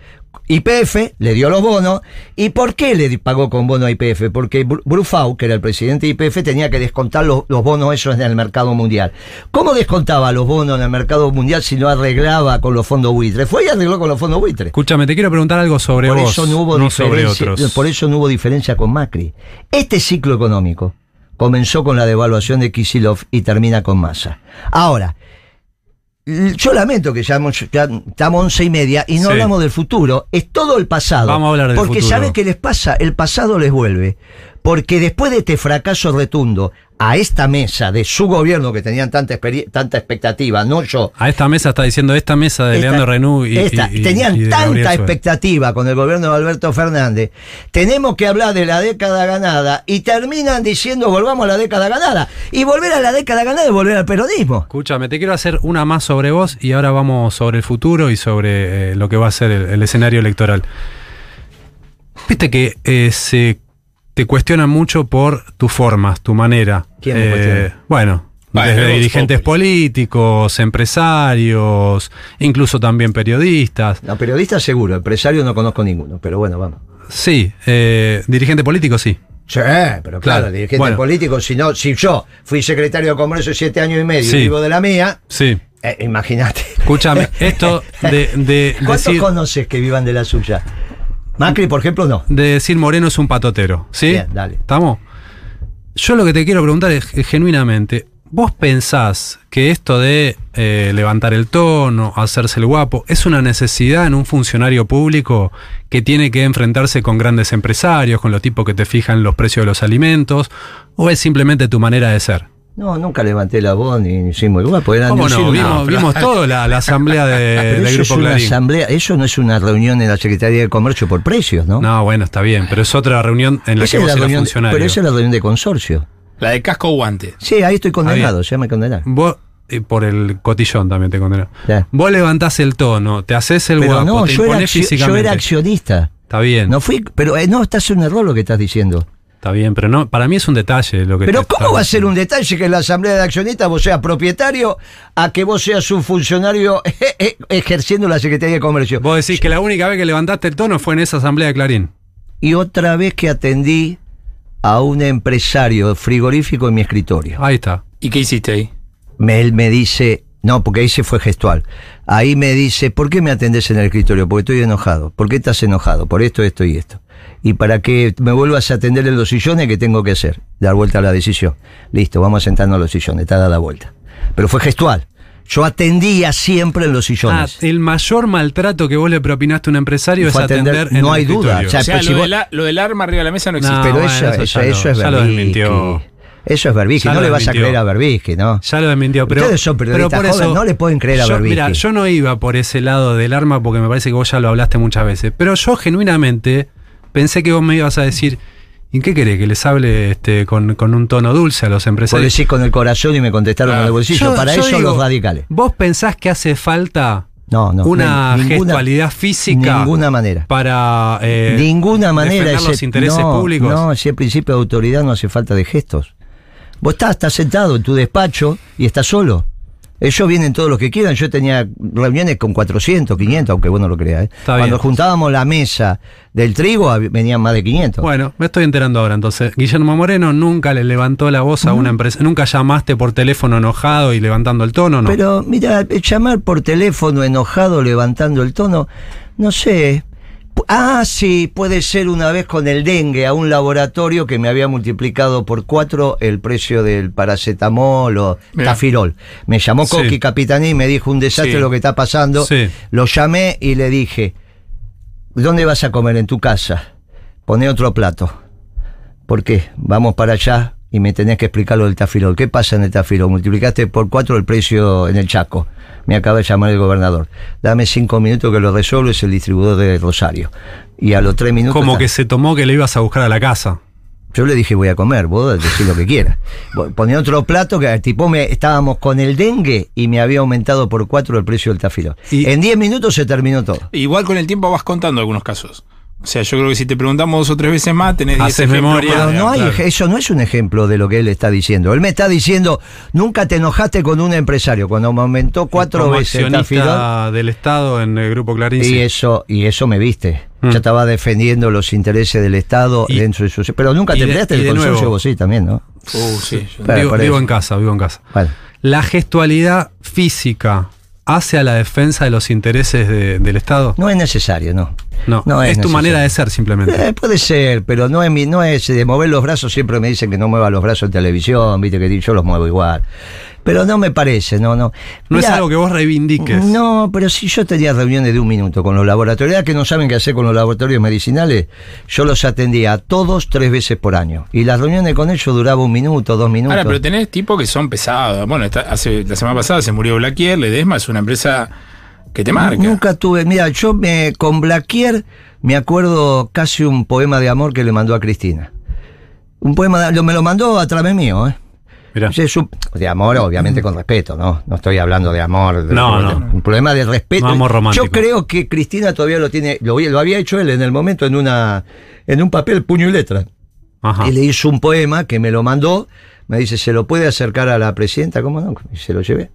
YPF le dio los bonos. ¿Y por qué le pagó con bono a YPF? Porque Bru- Brufau, que era el presidente de YPF, tenía que descontar los, los bonos esos en el mercado mundial. ¿Cómo descontaba los bonos en el mercado mundial si no arreglaba con los fondos buitres? Fue y arregló con los fondos buitres. Escúchame, te quiero preguntar algo sobre Por vos, eso no hubo sobre diferencia, otros. por eso no hubo diferencia con Macri. Este ciclo económico comenzó con la devaluación de Kisilov y termina con Massa. Ahora, yo lamento que ya, estamos once y media y no Sí. hablamos del futuro. Es todo el pasado. Vamos a hablar del Porque futuro. ¿sabes qué les pasa? El pasado les vuelve. Porque después de este fracaso retundo a esta mesa de su gobierno que tenían tanta, expectativa, no yo, A esta mesa está diciendo esta mesa de esta- Leandro Renú y, esta, y- y- tenían y tanta expectativa con el gobierno de Alberto Fernández. Tenemos que hablar de la década ganada y terminan diciendo volvamos a la década ganada. Y volver a la década ganada es volver al peronismo. Escúchame, te quiero hacer una más sobre vos y ahora vamos sobre el futuro y sobre eh, lo que va a ser el, el escenario electoral. Viste que eh, se te cuestionan mucho por tus formas, tu manera. ¿Quién me Eh, cuestiona? Bueno, desde dirigentes políticos, empresarios, incluso también periodistas. No, periodista seguro, empresario no conozco ninguno, pero bueno, vamos. Sí, eh, dirigente político sí. Sí, pero claro, Claro, dirigente bueno. político, si no, si yo fui secretario de comercio siete años y medio Sí. y vivo de la mía, Sí. eh, imagínate. Escúchame, esto de, de ¿Cuántos decir, conoces que vivan de la suya? Macri, por ejemplo, no. de decir Moreno es un patotero, ¿sí? Bien, dale. ¿Estamos? Yo lo que te quiero preguntar es, genuinamente, ¿vos pensás que esto de eh, levantar el tono, hacerse el guapo, es una necesidad en un funcionario público que tiene que enfrentarse con grandes empresarios, con los tipos que te fijan los precios de los alimentos, o es simplemente tu manera de ser? No, nunca levanté la voz ni hicimos guapo. Eran ¿Cómo no? Vimos, pero- vimos todo la, la asamblea de, Pero del eso es Grupo una Clarín. asamblea, eso no es una reunión en la Secretaría de Comercio por precios, ¿no? No, bueno, está bien, pero es otra reunión en la Esa que vos la eras reunión, funcionario. pero esa es la reunión de consorcio. La de casco guante. Sí, ahí estoy condenado, ya me condenaron. Vos, y por el cotillón también te condenó. Ya. Vos levantás el tono, te haces el Pero guapo, no, te yo era, accio- yo físicamente. era accionista. Está bien, No fui, pero eh, no, estás en un error lo que estás diciendo. Está bien, pero no, para mí es un detalle lo que Pero te ¿cómo va a ser un detalle que en la asamblea de accionistas vos seas propietario a que vos seas un funcionario ejerciendo la Secretaría de Comercio? Vos decís que la única vez que levantaste el tono fue en esa asamblea de Clarín. Y otra vez que atendí a un empresario frigorífico en mi escritorio. Ahí está. ¿Y qué hiciste ahí? me, él me dice, no, porque ahí se fue gestual. Ahí me dice, ¿por qué me atendés en el escritorio? Porque estoy enojado. ¿Por qué estás enojado? Por esto, esto y esto. Y para que me vuelvas a atender en los sillones, ¿qué tengo que hacer? Dar vuelta a la decisión. Listo, vamos a sentarnos en los sillones, está dada vuelta. Pero fue gestual. Yo atendía siempre en los Ah, sillones. el mayor maltrato que vos le propinaste a un empresario es Fue atender- atender en no el hay duda, escritorio. o sea, O sea, si lo, vos- de la- lo del arma arriba de la mesa no existe. No, Pero bueno, eso, eso eso, ya lo- eso es ya lo desmintió. Eso es Berbisky. No le vas a creer a Berbisky, ¿no? Ya lo desmintió, pero. Ustedes son periodistas pero por jóvenes, eso, no le pueden creer a Berbisky. Mira, yo no iba por ese lado del arma porque me parece que vos ya lo hablaste muchas veces. Pero yo genuinamente pensé que vos me ibas a decir. ¿Y qué querés? ¿Que les hable este, con, con un tono dulce a los Vos empresarios? decís con el corazón y me contestaron Ah, con el bolsillo. Yo- Para yo eso digo, los radicales. ¿Vos pensás que hace falta No, no. una ninguna- gestualidad física Ninguna manera. para eh, ninguna manera. defender los ese- intereses no, públicos? No, si el principio de autoridad no hace falta de gestos. Vos estás, estás sentado en tu despacho y estás solo. Ellos vienen todos los que quieran. Yo tenía reuniones con 400, 500, aunque vos no lo creas. ¿eh? Cuando bien. juntábamos la mesa del trigo, venían más de 500. Bueno, me estoy enterando ahora entonces. Guillermo Moreno nunca le levantó la voz a una empresa. Nunca llamaste por teléfono enojado y levantando el tono, ¿no? Pero mira, llamar por teléfono enojado, levantando el tono, no sé. Ah, sí, puede ser una vez con el dengue a un laboratorio que me había multiplicado por cuatro el precio del paracetamol o Mirá. tafirol. Me llamó Sí. Coqui Capitaní y me dijo un desastre Sí. lo que está pasando. Sí. Lo llamé y le dije, ¿dónde vas a comer? En tu casa. Poné otro plato. ¿Por qué? Vamos para allá y me tenés que explicar lo del tafirol. ¿Qué pasa en el tafirol? Multiplicaste por cuatro el precio en el Chaco. Me acaba de llamar el gobernador. Dame cinco minutos que lo resuelvo, es el distribuidor de Rosario. Y a los tres minutos... Como está- que se tomó que le ibas a buscar a la casa. Yo le dije voy a comer, vos decís lo que quieras. Ponía otro plato que tipo me estábamos con el dengue y me había aumentado por cuatro el precio del tafilón. Y- en 10 minutos se terminó todo. Igual con el tiempo vas contando algunos casos. O sea, yo creo que si te preguntamos dos o tres veces más, tenés 10 Haces ejemplos memoria. Pero no hay, claro. ej- eso no es un ejemplo de lo que él está diciendo. Él me está diciendo, nunca te enojaste con un empresario cuando me aumentó cuatro Como veces accionista del Estado en el grupo Clarín. Y eso, y eso me viste. Mm. Yo estaba defendiendo los intereses del Estado Y- dentro de su. Pero nunca te peleaste el consorcio, nuevo. vos sí también, ¿no? Uh, sí. yo- vivo, en casa, vivo en casa. Bueno. ¿La gestualidad física hace a la defensa de los intereses de- del Estado? No es necesario, no. No, No es, es tu necesario. manera de ser simplemente. Eh, puede ser, pero no es mi, no es de mover los brazos, siempre me dicen que no mueva los brazos en televisión, viste que yo los muevo igual. Pero no me parece, no, no. no es algo que vos reivindiques. No, pero si yo tenía reuniones de un minuto con los laboratorios, que no saben qué hacer con los laboratorios medicinales, yo los atendía a todos tres veces por año. Y las reuniones con ellos duraban un minuto, dos minutos. Ahora, pero tenés tipos que son pesados. Bueno, hace, la semana pasada se murió Blaquier, Ledesma es una empresa que te marca. Nunca tuve, mira, yo me con Blaquier me acuerdo casi un poema de amor que le mandó a Cristina. Un poema, de- me lo mandó a través mío, ¿eh? Es un- de amor, obviamente con respeto, ¿no? No estoy hablando de amor. de- No, de- no. Un problema de respeto. No amor romántico. Yo creo que Cristina todavía lo tiene, lo, lo había hecho él en el momento en una, en un papel puño y letra. Ajá. Y le hizo un poema que me lo mandó. Me dice, ¿se lo puede acercar a la presidenta? ¿Cómo no? Y se lo llevé.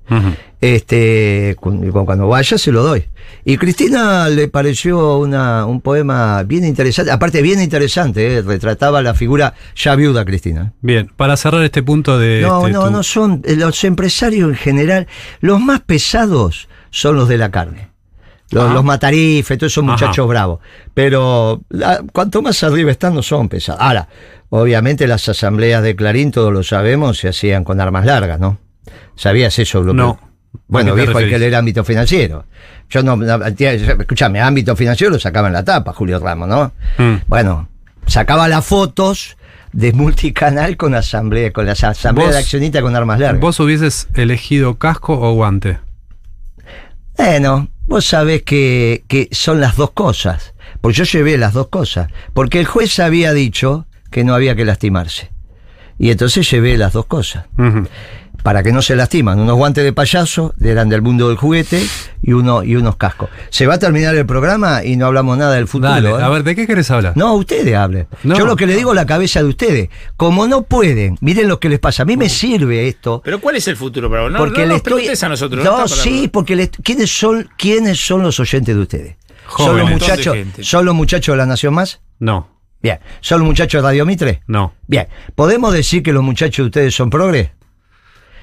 Este, cu- cu- cuando vaya se lo doy. Y Cristina le pareció una, un poema bien interesante, aparte bien interesante, ¿eh? retrataba la figura ya viuda Cristina. Bien, para cerrar este punto de. No, este, no, tu- no son, eh, los empresarios en general, los más pesados son los de la carne. Los, Ah. los matarifes, todos esos Ajá. muchachos bravos. Pero la- cuanto más arriba están, no son pesados. Ahora, obviamente las asambleas de Clarín, todos lo sabemos, se hacían con armas largas, ¿no? ¿Sabías eso? Lo que- No. Bueno, ¿A qué te viejo hay que leer ámbito financiero. Yo no, escúchame, ámbito financiero lo sacaba en la tapa, Julio Ramos, ¿no? Mm. Bueno, sacaba las fotos de multicanal con asamblea, con las asambleas de accionistas con armas largas. ¿Vos hubieses elegido casco o guante? Bueno, vos sabés que, que son las dos cosas. Pues yo llevé las dos cosas. Porque el juez había dicho que no había que lastimarse. Y entonces llevé las dos cosas. Para que no se lastiman. Unos guantes de payaso, eran del mundo del juguete, y, uno, y unos cascos. Se va a terminar el programa y no hablamos nada del futuro. Dale, ¿eh? a ver, ¿de qué querés hablar? No, ustedes hablen. No. Yo lo que le digo es la cabeza de ustedes. Como no pueden, miren lo que les pasa. A mí me sirve esto. Pero ¿cuál es el futuro para vos? No, porque no le nos estoy. a nosotros. No, sí, porque le- ¿quiénes, son, ¿quiénes son los oyentes de ustedes? ¿Son los, Jóvenes. muchachos, de gente. ¿Son los muchachos de la Nación Más? No, Bien. ¿Son los muchachos de Radio Mitre? no. Bien. ¿Podemos decir que los muchachos de ustedes son progres?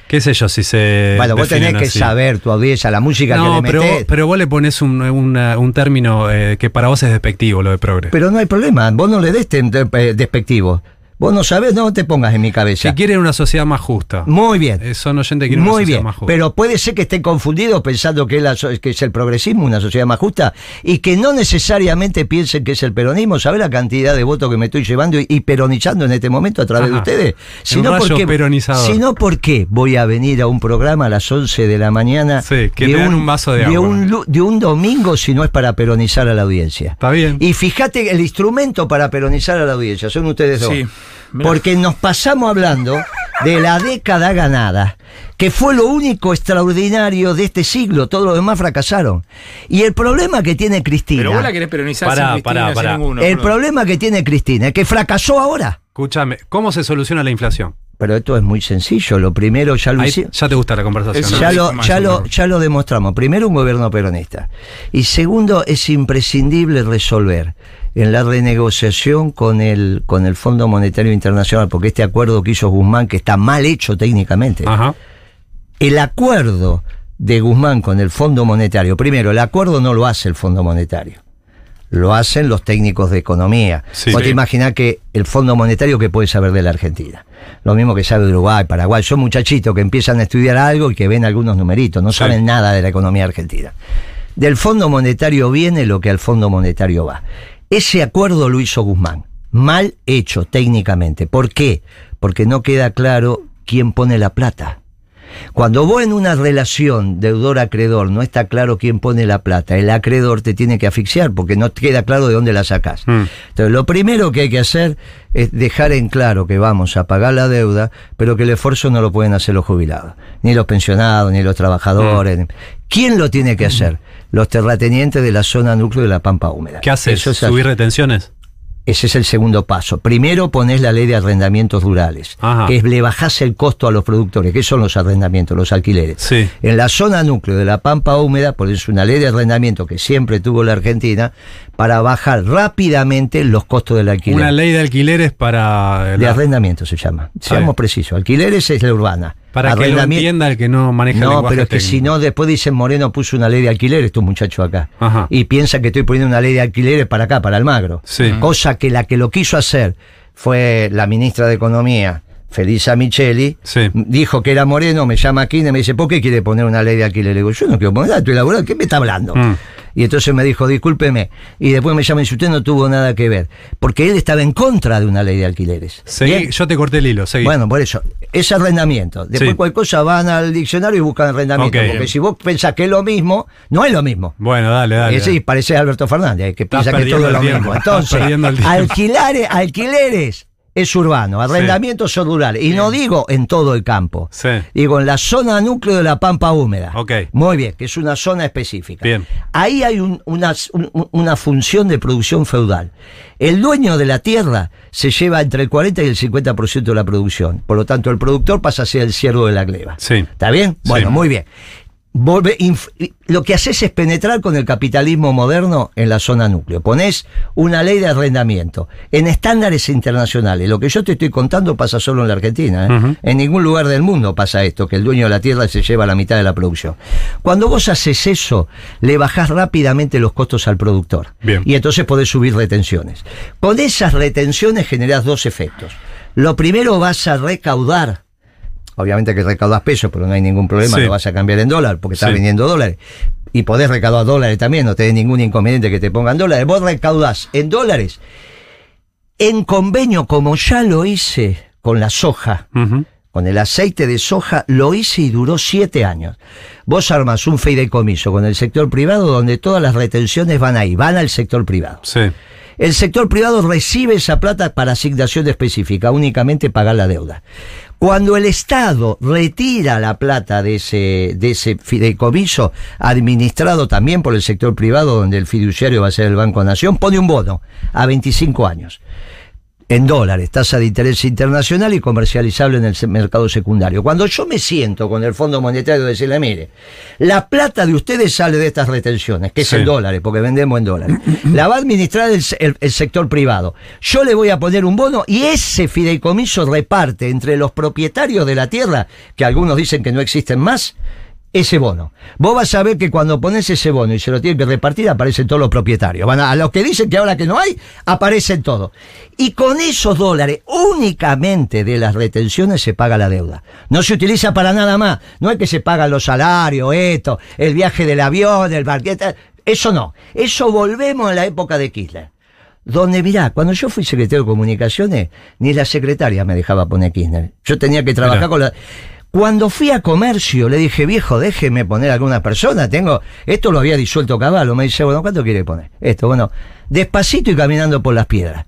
¿Qué sé yo si se. bueno, vos tenés que así? saber tu audiencia, la música No, que le pero, metés. pero vos le pones un, una- un término eh, que para vos es despectivo, lo de progre. Pero no hay problema, vos no le des eh, despectivo. Vos no sabés, no te pongas en mi cabeza. si quieren una sociedad más justa. Muy bien. Eh, son oyentes que quieren una Muy sociedad bien, más justa. pero puede ser que estén confundidos pensando que es, la que es el progresismo, una sociedad más justa, y que no necesariamente piensen que es el peronismo. ¿Sabes la cantidad de votos que me estoy llevando y, y peronizando en este momento a través de ustedes? Un rayo peronizador. si no, ¿por qué voy a venir a un programa a las 11 de la mañana Sí, que te dan un vaso de agua. un, de un domingo si no es para peronizar a la audiencia? Está bien. Y fíjate, el instrumento para peronizar a la audiencia son ustedes dos. Sí, mirá. Porque nos pasamos hablando de la década ganada, que fue lo único extraordinario de este siglo, todos los demás fracasaron. Y el problema que tiene Cristina, Pero vos la querés peronizar Pará, sin Cristina, pará, sin pará. ninguno, el problema que tiene Cristina es que fracasó ahora. Escúchame, ¿cómo se soluciona la inflación? Pero esto es muy sencillo, lo primero ya lo Ahí ya te gusta la conversación. Ya lo, ya, lo, ya lo demostramos. Primero, un gobierno peronista. Y segundo, es imprescindible resolver en la renegociación con el, con el Fondo Monetario Internacional, porque este acuerdo que hizo Guzmán, que está mal hecho técnicamente, Ajá. el acuerdo de Guzmán con el Fondo Monetario, primero, el acuerdo no lo hace el Fondo Monetario. Lo hacen los técnicos de economía. Sí. Vos Sí. te imaginás que el Fondo Monetario que puede saber de la Argentina. Lo mismo que sabe Uruguay, Paraguay. Son muchachitos que empiezan a estudiar algo y que ven algunos numeritos, no Sí. saben nada de la economía argentina. Del Fondo Monetario viene lo que al Fondo Monetario va. Ese acuerdo lo hizo Guzmán. Mal hecho técnicamente. ¿Por qué? Porque no queda claro quién pone la plata. Cuando vos en una relación deudor-acreedor no está claro quién pone la plata, el acreedor te tiene que asfixiar porque no te queda claro de dónde la sacás. Mm. Entonces, lo primero que hay que hacer es dejar en claro que vamos a pagar la deuda, pero que el esfuerzo no lo pueden hacer los jubilados, ni los pensionados, ni los trabajadores. ¿Quién lo tiene que hacer? Los terratenientes de la zona núcleo de la Pampa Húmeda. ¿Qué haces? Eso es ¿Subir retenciones? ese es el segundo paso. Primero ponés la ley de arrendamientos rurales, Ajá. que es le bajás el costo a los productores. ¿Qué son los arrendamientos, los alquileres? Sí. En la zona núcleo de la Pampa Húmeda, por eso es una ley de arrendamiento que siempre tuvo la Argentina, para bajar rápidamente los costos del alquiler. Una ley de alquileres para. de arrendamiento se llama. Seamos precisos. Alquileres es la urbana. Para que lo entienda el que no maneja el no, lenguaje pero es que si no, después dicen Moreno puso una ley de alquileres, tu muchacho acá. Ajá. Y piensa que estoy poniendo una ley de alquileres para acá, para Almagro. Sí. Cosa que la que lo quiso hacer fue la ministra de Economía, Felisa Micheli. Sí. Dijo que era Moreno, me llama aquí y me dice, ¿por qué quiere poner una ley de alquileres? Le digo, yo no quiero poner nada, estoy laborando, ¿qué me está hablando? Mm. Y entonces me dijo, discúlpeme. Y después me llama y dice, usted no tuvo nada que ver. Porque él estaba en contra de una ley de alquileres. Seguí, yo te corté el hilo, seguí. Bueno, por eso, es arrendamiento. Después Sí. cualquier cosa van al diccionario y buscan arrendamiento. Porque si vos pensás que es lo mismo, no es lo mismo. Bueno, dale, dale. Ese dale. parece Alberto Fernández, que piensa que todo es lo mismo. Entonces, alquilares, alquileres es urbano, arrendamientos son rurales. Y no digo en todo el campo. Sí. Digo en la zona núcleo de la Pampa Húmeda. Ok. Muy bien, que es una zona específica. Bien. Ahí hay un- una, un- una función de producción feudal. El dueño de la tierra se lleva entre el 40 y el 50% de la producción. Por lo tanto, el productor pasa a ser el siervo de la gleba. Sí. ¿Está bien? Sí. Bueno, muy bien. Volve- lo que haces es penetrar con el capitalismo moderno en la zona núcleo. Ponés una ley de arrendamiento en estándares internacionales. Lo que yo te estoy contando pasa solo en la Argentina. ¿eh? En ningún lugar del mundo pasa esto, que el dueño de la tierra se lleva la mitad de la producción. Cuando vos haces eso, le bajás rápidamente los costos al productor. Bien. Y entonces podés subir retenciones. Con esas retenciones generás dos efectos. Lo primero vas a recaudar Obviamente que recaudas pesos, pero no hay ningún problema, Sí. lo vas a cambiar en dólar porque estás Sí. vendiendo dólares. Y podés recaudar dólares también, no tenés ningún inconveniente que te pongan dólares. Vos recaudás en dólares en convenio, como ya lo hice con la soja. Con el aceite de soja, lo hice y duró siete años. Vos armas un fideicomiso con el sector privado donde todas las retenciones van ahí, van al sector privado. Sí. El sector privado recibe esa plata para asignación específica, únicamente pagar la deuda. Cuando el Estado retira la plata de ese, de ese fideicomiso, administrado también por el sector privado, donde el fiduciario va a ser el Banco Nación, pone un bono a 25 años. En dólares, tasa de interés internacional y comercializable en el mercado secundario. Cuando yo me siento con el Fondo Monetario decirle, mire, la plata de ustedes sale de estas retenciones, que es Sí. en dólares, porque vendemos en dólares. La va a administrar el, se- el- el sector privado. Yo le voy a poner un bono y ese fideicomiso reparte entre los propietarios de la tierra, que algunos dicen que no existen más, ese bono. Vos vas a ver que cuando pones ese bono y se lo tienen que repartir, aparecen todos los propietarios. Van a, a los que dicen que ahora que no hay, aparecen todos. Y con esos dólares, únicamente de las retenciones se paga la deuda. No se utiliza para nada más. No es que se pagan los salarios, esto, el viaje del avión, el barquete. Eso no. Eso volvemos a la época de Kirchner. Donde, mirá, cuando yo fui secretario de comunicaciones, ni la secretaria me dejaba poner Kirchner. Yo tenía que trabajar con la... Cuando fui a comercio, le dije, viejo, déjeme poner alguna persona, tengo... Esto lo había disuelto Caballo, me dice, bueno, ¿cuánto quiere poner? Esto, bueno, despacito y caminando por las piedras.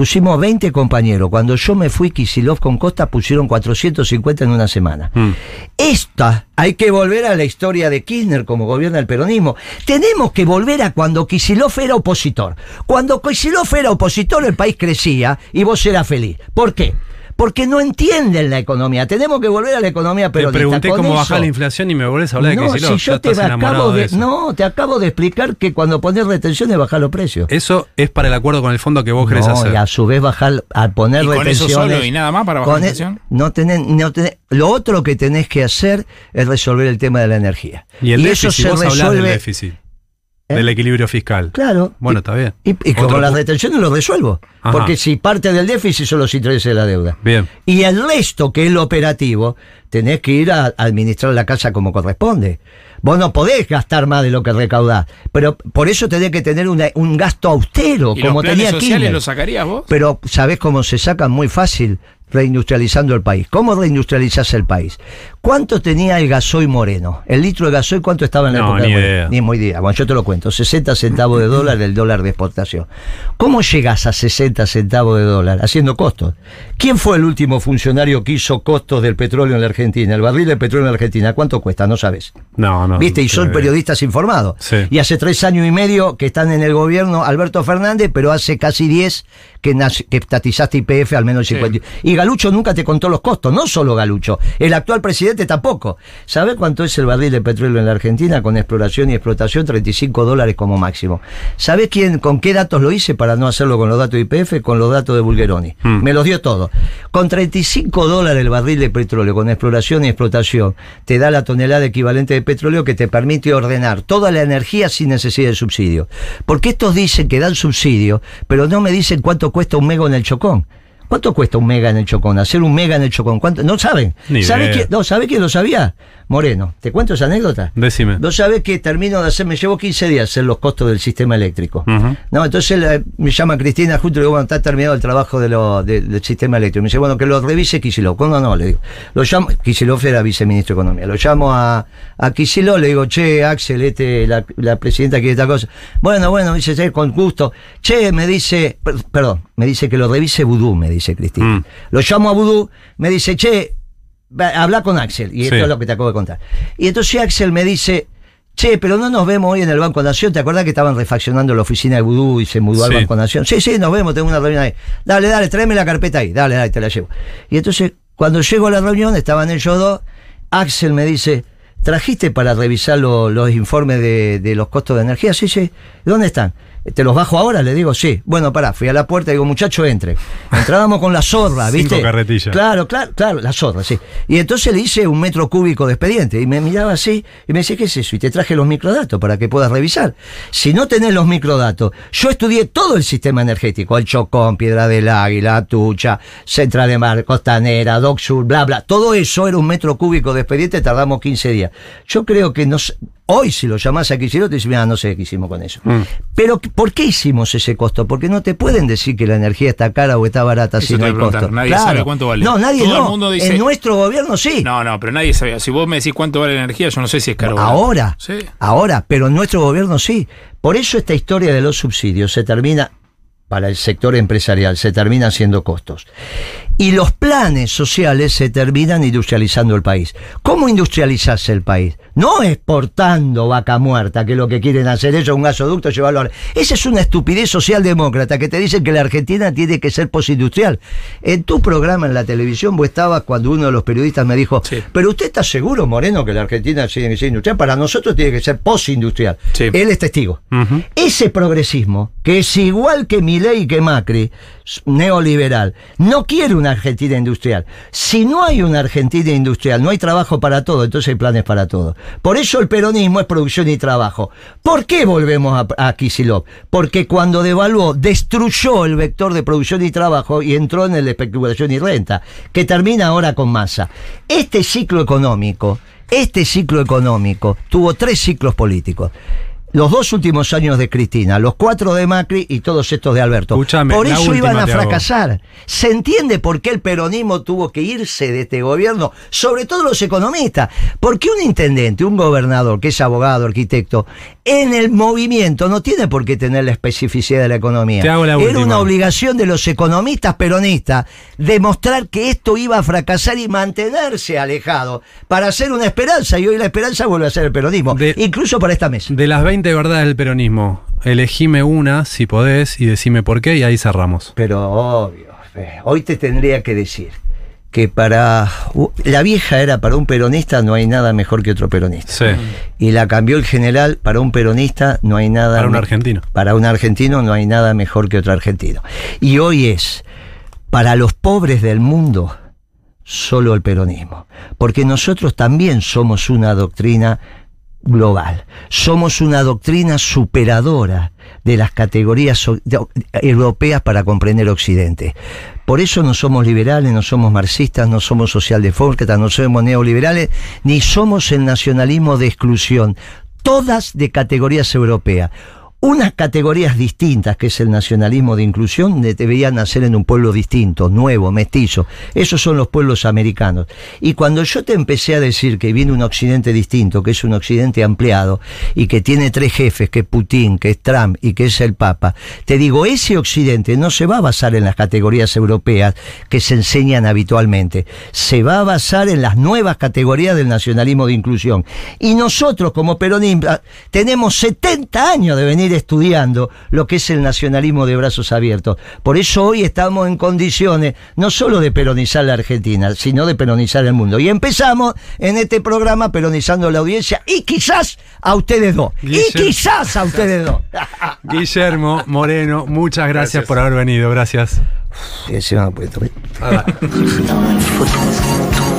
Pusimos 20 compañeros. Cuando yo me fui, Kisilov con Costa pusieron 450 en una semana. Mm. Esta, hay que volver a la historia de Kirchner como gobierna el peronismo. Tenemos que volver a cuando Kisilov era opositor. Cuando Kisilov era opositor, el país crecía y vos eras feliz. ¿Por qué? Porque no entienden la economía. Tenemos que volver a la economía Te peronista. pregunté Con cómo eso- bajar la inflación y me volvés a hablar no, de Kicillof. si yo Ya te estás acabo de, eso. no, te acabo de explicar que cuando pones retenciones bajar los precios. Eso es para el acuerdo con el fondo que vos querés No, hacer. y a su vez bajar, al poner ¿Y con eso solo y nada más para bajar con la e- inflación? no tenés, no tenés- lo otro que tenés que hacer es resolver el tema de la energía. Y el eso déficit, se vos hablás resuelve. del déficit. ¿Eh? Del equilibrio fiscal. Claro. Bueno, y- está bien. Y, y con las retenciones lo resuelvo. Ajá. Porque si parte del déficit son los intereses de la deuda. Bien. Y el resto, que es lo operativo, tenés que ir a administrar la casa como corresponde. Vos no podés gastar más de lo que recaudás. Pero por eso tenés que tener una- un gasto austero, ¿Y como los planes tenía sociales Kirchner. los sacarías vos? Pero ¿sabés cómo se sacan? Muy fácil. Reindustrializando el país. ¿Cómo reindustrializás el país? ¿Cuánto tenía el gasoil moreno? El litro de gasoil, ¿cuánto estaba en la No, época ni de idea. Ni muy idea. Bueno, yo te lo cuento. 60 centavos de dólar el dólar de exportación. ¿Cómo llegas a 60 centavos de dólar? Haciendo costos. ¿Quién fue el último funcionario que hizo costos del petróleo en la Argentina? El barril de petróleo en la Argentina. ¿Cuánto cuesta? No sabes. No, no. ¿Viste? Y son periodistas informados. Sí. Y hace tres años y medio que están en el gobierno Alberto Fernández, pero hace casi diez que, que estatizaste IPF al menos el 50. Y Galucho nunca te contó los costos, no solo Galucho, el actual presidente tampoco. ¿Sabe cuánto es el barril de petróleo en la Argentina con exploración y explotación? 35 dólares como máximo. ¿Sabes quién, con qué datos lo hice para no hacerlo con los datos de IPF? Con los datos de Bulgeroni. Mm. Me los dio todo. Con 35 dólares el barril de petróleo, con exploración y explotación, te da la tonelada equivalente de petróleo que te permite ordenar toda la energía sin necesidad de subsidio. Porque estos dicen que dan subsidio, pero no me dicen cuánto cuesta un mega en el Chocón. ¿Cuánto cuesta un mega en el Chocón? Hacer un mega en el Chocón. ¿Cuánto? No saben. ¿Sabe quién, no, ¿sabe quién lo sabía? Moreno. ¿Te cuento esa anécdota? Decime. Vos sabés que termino de hacer, me llevo 15 días hacer los costos del sistema eléctrico. No, entonces me llama Cristina justo y le digo, bueno, está terminado el trabajo de lo- de- del sistema eléctrico. Me dice, bueno, que lo revise Kicillof. ¿Cuándo no? Le digo. Lo llamo, Kicillof era viceministro de Economía. Lo llamo a, a Kicillof, le digo, che, Axel, este, la, la presidenta quiere esta cosa. Bueno, bueno, me dice, sí, con gusto. Che, me dice, per- perdón, me dice que lo revise Vudú, me dice Cristina. Mm. Lo llamo a Vudú, me dice, che, habla con Axel. Y esto Sí. es lo que te acabo de contar. Y entonces Axel me dice, che, pero no nos vemos hoy en el Banco Nación. ¿Te acordás que estaban refaccionando la oficina de Vudú y se mudó al Sí. Banco Nación? Sí, sí, nos vemos, tengo una reunión ahí. Dale, dale, tráeme la carpeta ahí. Dale, dale, te la llevo. Y entonces, cuando llego a la reunión, estaban ellos dos. Axel me dice, ¿trajiste para revisar lo- los informes de, de los costos de energía? Sí, sí. ¿Dónde están? ¿Te los bajo ahora? Le digo, sí. Bueno, pará, fui a la puerta y digo, muchacho, entre. Entrábamos con la zorra, ¿viste? Cinco carretillas. Claro, claro, claro, la zorra, sí. Y entonces le hice un metro cúbico de expediente y me miraba así y me decía, ¿qué es eso? Y te traje los microdatos para que puedas revisar. Si no tenés los microdatos, yo estudié todo el sistema energético, el Chocón, Piedra del Águila, Atucha, Central de Mar, Costanera, Dock Sur, bla, bla. Todo eso era un metro cúbico de expediente, tardamos 15 días. Yo creo que nos, hoy si lo llamás a Kicillof, te dicen, mira, no sé qué hicimos con eso. Mm. Pero, ¿por qué hicimos ese costo? Porque no te pueden decir que la energía está cara o está barata Eso si no hay costo. Nadie sabe cuánto vale. No, nadie Todo el mundo dice- En nuestro gobierno sí. No, no, pero nadie sabía. Si vos me decís cuánto vale la energía, yo no sé si es caro. ahora. Sí. ahora, pero en nuestro gobierno sí. Por eso esta historia de los subsidios se termina, para el sector empresarial, se termina haciendo costos. Y los planes sociales se terminan industrializando el país. ¿Cómo industrializás el país? No exportando vaca muerta, que es lo que quieren hacer ellos, un gasoducto, llevarlo a... Esa es una estupidez socialdemócrata que te dicen que la Argentina tiene que ser postindustrial. En tu programa en la televisión vos estabas cuando uno de los periodistas me dijo, Sí. pero usted está seguro, Moreno, que la Argentina tiene que ser industrial. Para nosotros tiene que ser postindustrial. Sí. Él es testigo. Ese progresismo, que es igual que Milei y que Macri, neoliberal, no quiere una Argentina industrial. Si no hay una Argentina industrial, no hay trabajo para todo, entonces hay planes para todo. Por eso el peronismo es producción y trabajo. ¿Por qué volvemos a, a? Porque cuando devaluó, destruyó el vector de producción y trabajo y entró en el de especulación y renta, que termina ahora con masa. Este ciclo económico, este ciclo económico tuvo tres ciclos políticos. Los dos últimos años de Cristina, los cuatro de Macri y todos estos de Alberto. Por eso iban a fracasar. ¿Se entiende por qué el peronismo tuvo que irse de este gobierno? Sobre todo los economistas. Porque un intendente, un gobernador que es abogado, arquitecto, en el movimiento no tiene por qué tener la especificidad de la economía. La Era última. una obligación de los economistas peronistas demostrar que esto iba a fracasar y mantenerse alejado para hacer una esperanza. Y hoy la esperanza vuelve a ser el peronismo, De- incluso para esta mesa. De las 20 verdades del peronismo, elegime una, si podés, y decime por qué, y ahí cerramos. Pero obvio, hoy te tendría que decir que para la vieja era para un peronista no hay nada mejor que otro peronista. Sí. Y la cambió el general para un peronista no hay nada Para un argentino. Para un argentino no hay nada mejor que otro argentino. Y hoy es para los pobres del mundo solo el peronismo, porque nosotros también somos una doctrina global. Somos una doctrina superadora de las categorías europeas para comprender Occidente. Por eso no somos liberales, no somos marxistas, no somos socialdemócratas, no somos neoliberales, ni somos el nacionalismo de exclusión. Todas de categorías europeas. Unas categorías distintas, que es el nacionalismo de inclusión, de- deberían nacer en un pueblo distinto, nuevo, mestizo. Esos son los pueblos americanos. Y cuando yo te empecé a decir que viene un occidente distinto, que es un occidente ampliado, y que tiene tres jefes, que es Putin, que es Trump y que es el Papa, te digo, ese occidente no se va a basar en las categorías europeas que se enseñan habitualmente, se va a basar en las nuevas categorías del nacionalismo de inclusión. Y nosotros como peronistas tenemos 70 años de venir estudiando lo que es el nacionalismo de brazos abiertos. Por eso hoy estamos en condiciones no solo de peronizar la Argentina, sino de peronizar el mundo. Y empezamos en este programa peronizando a la audiencia y quizás a ustedes dos. Y quizás a ustedes dos. Guillermo Moreno, muchas gracias, Gracias. por haber venido. Gracias. No, todo.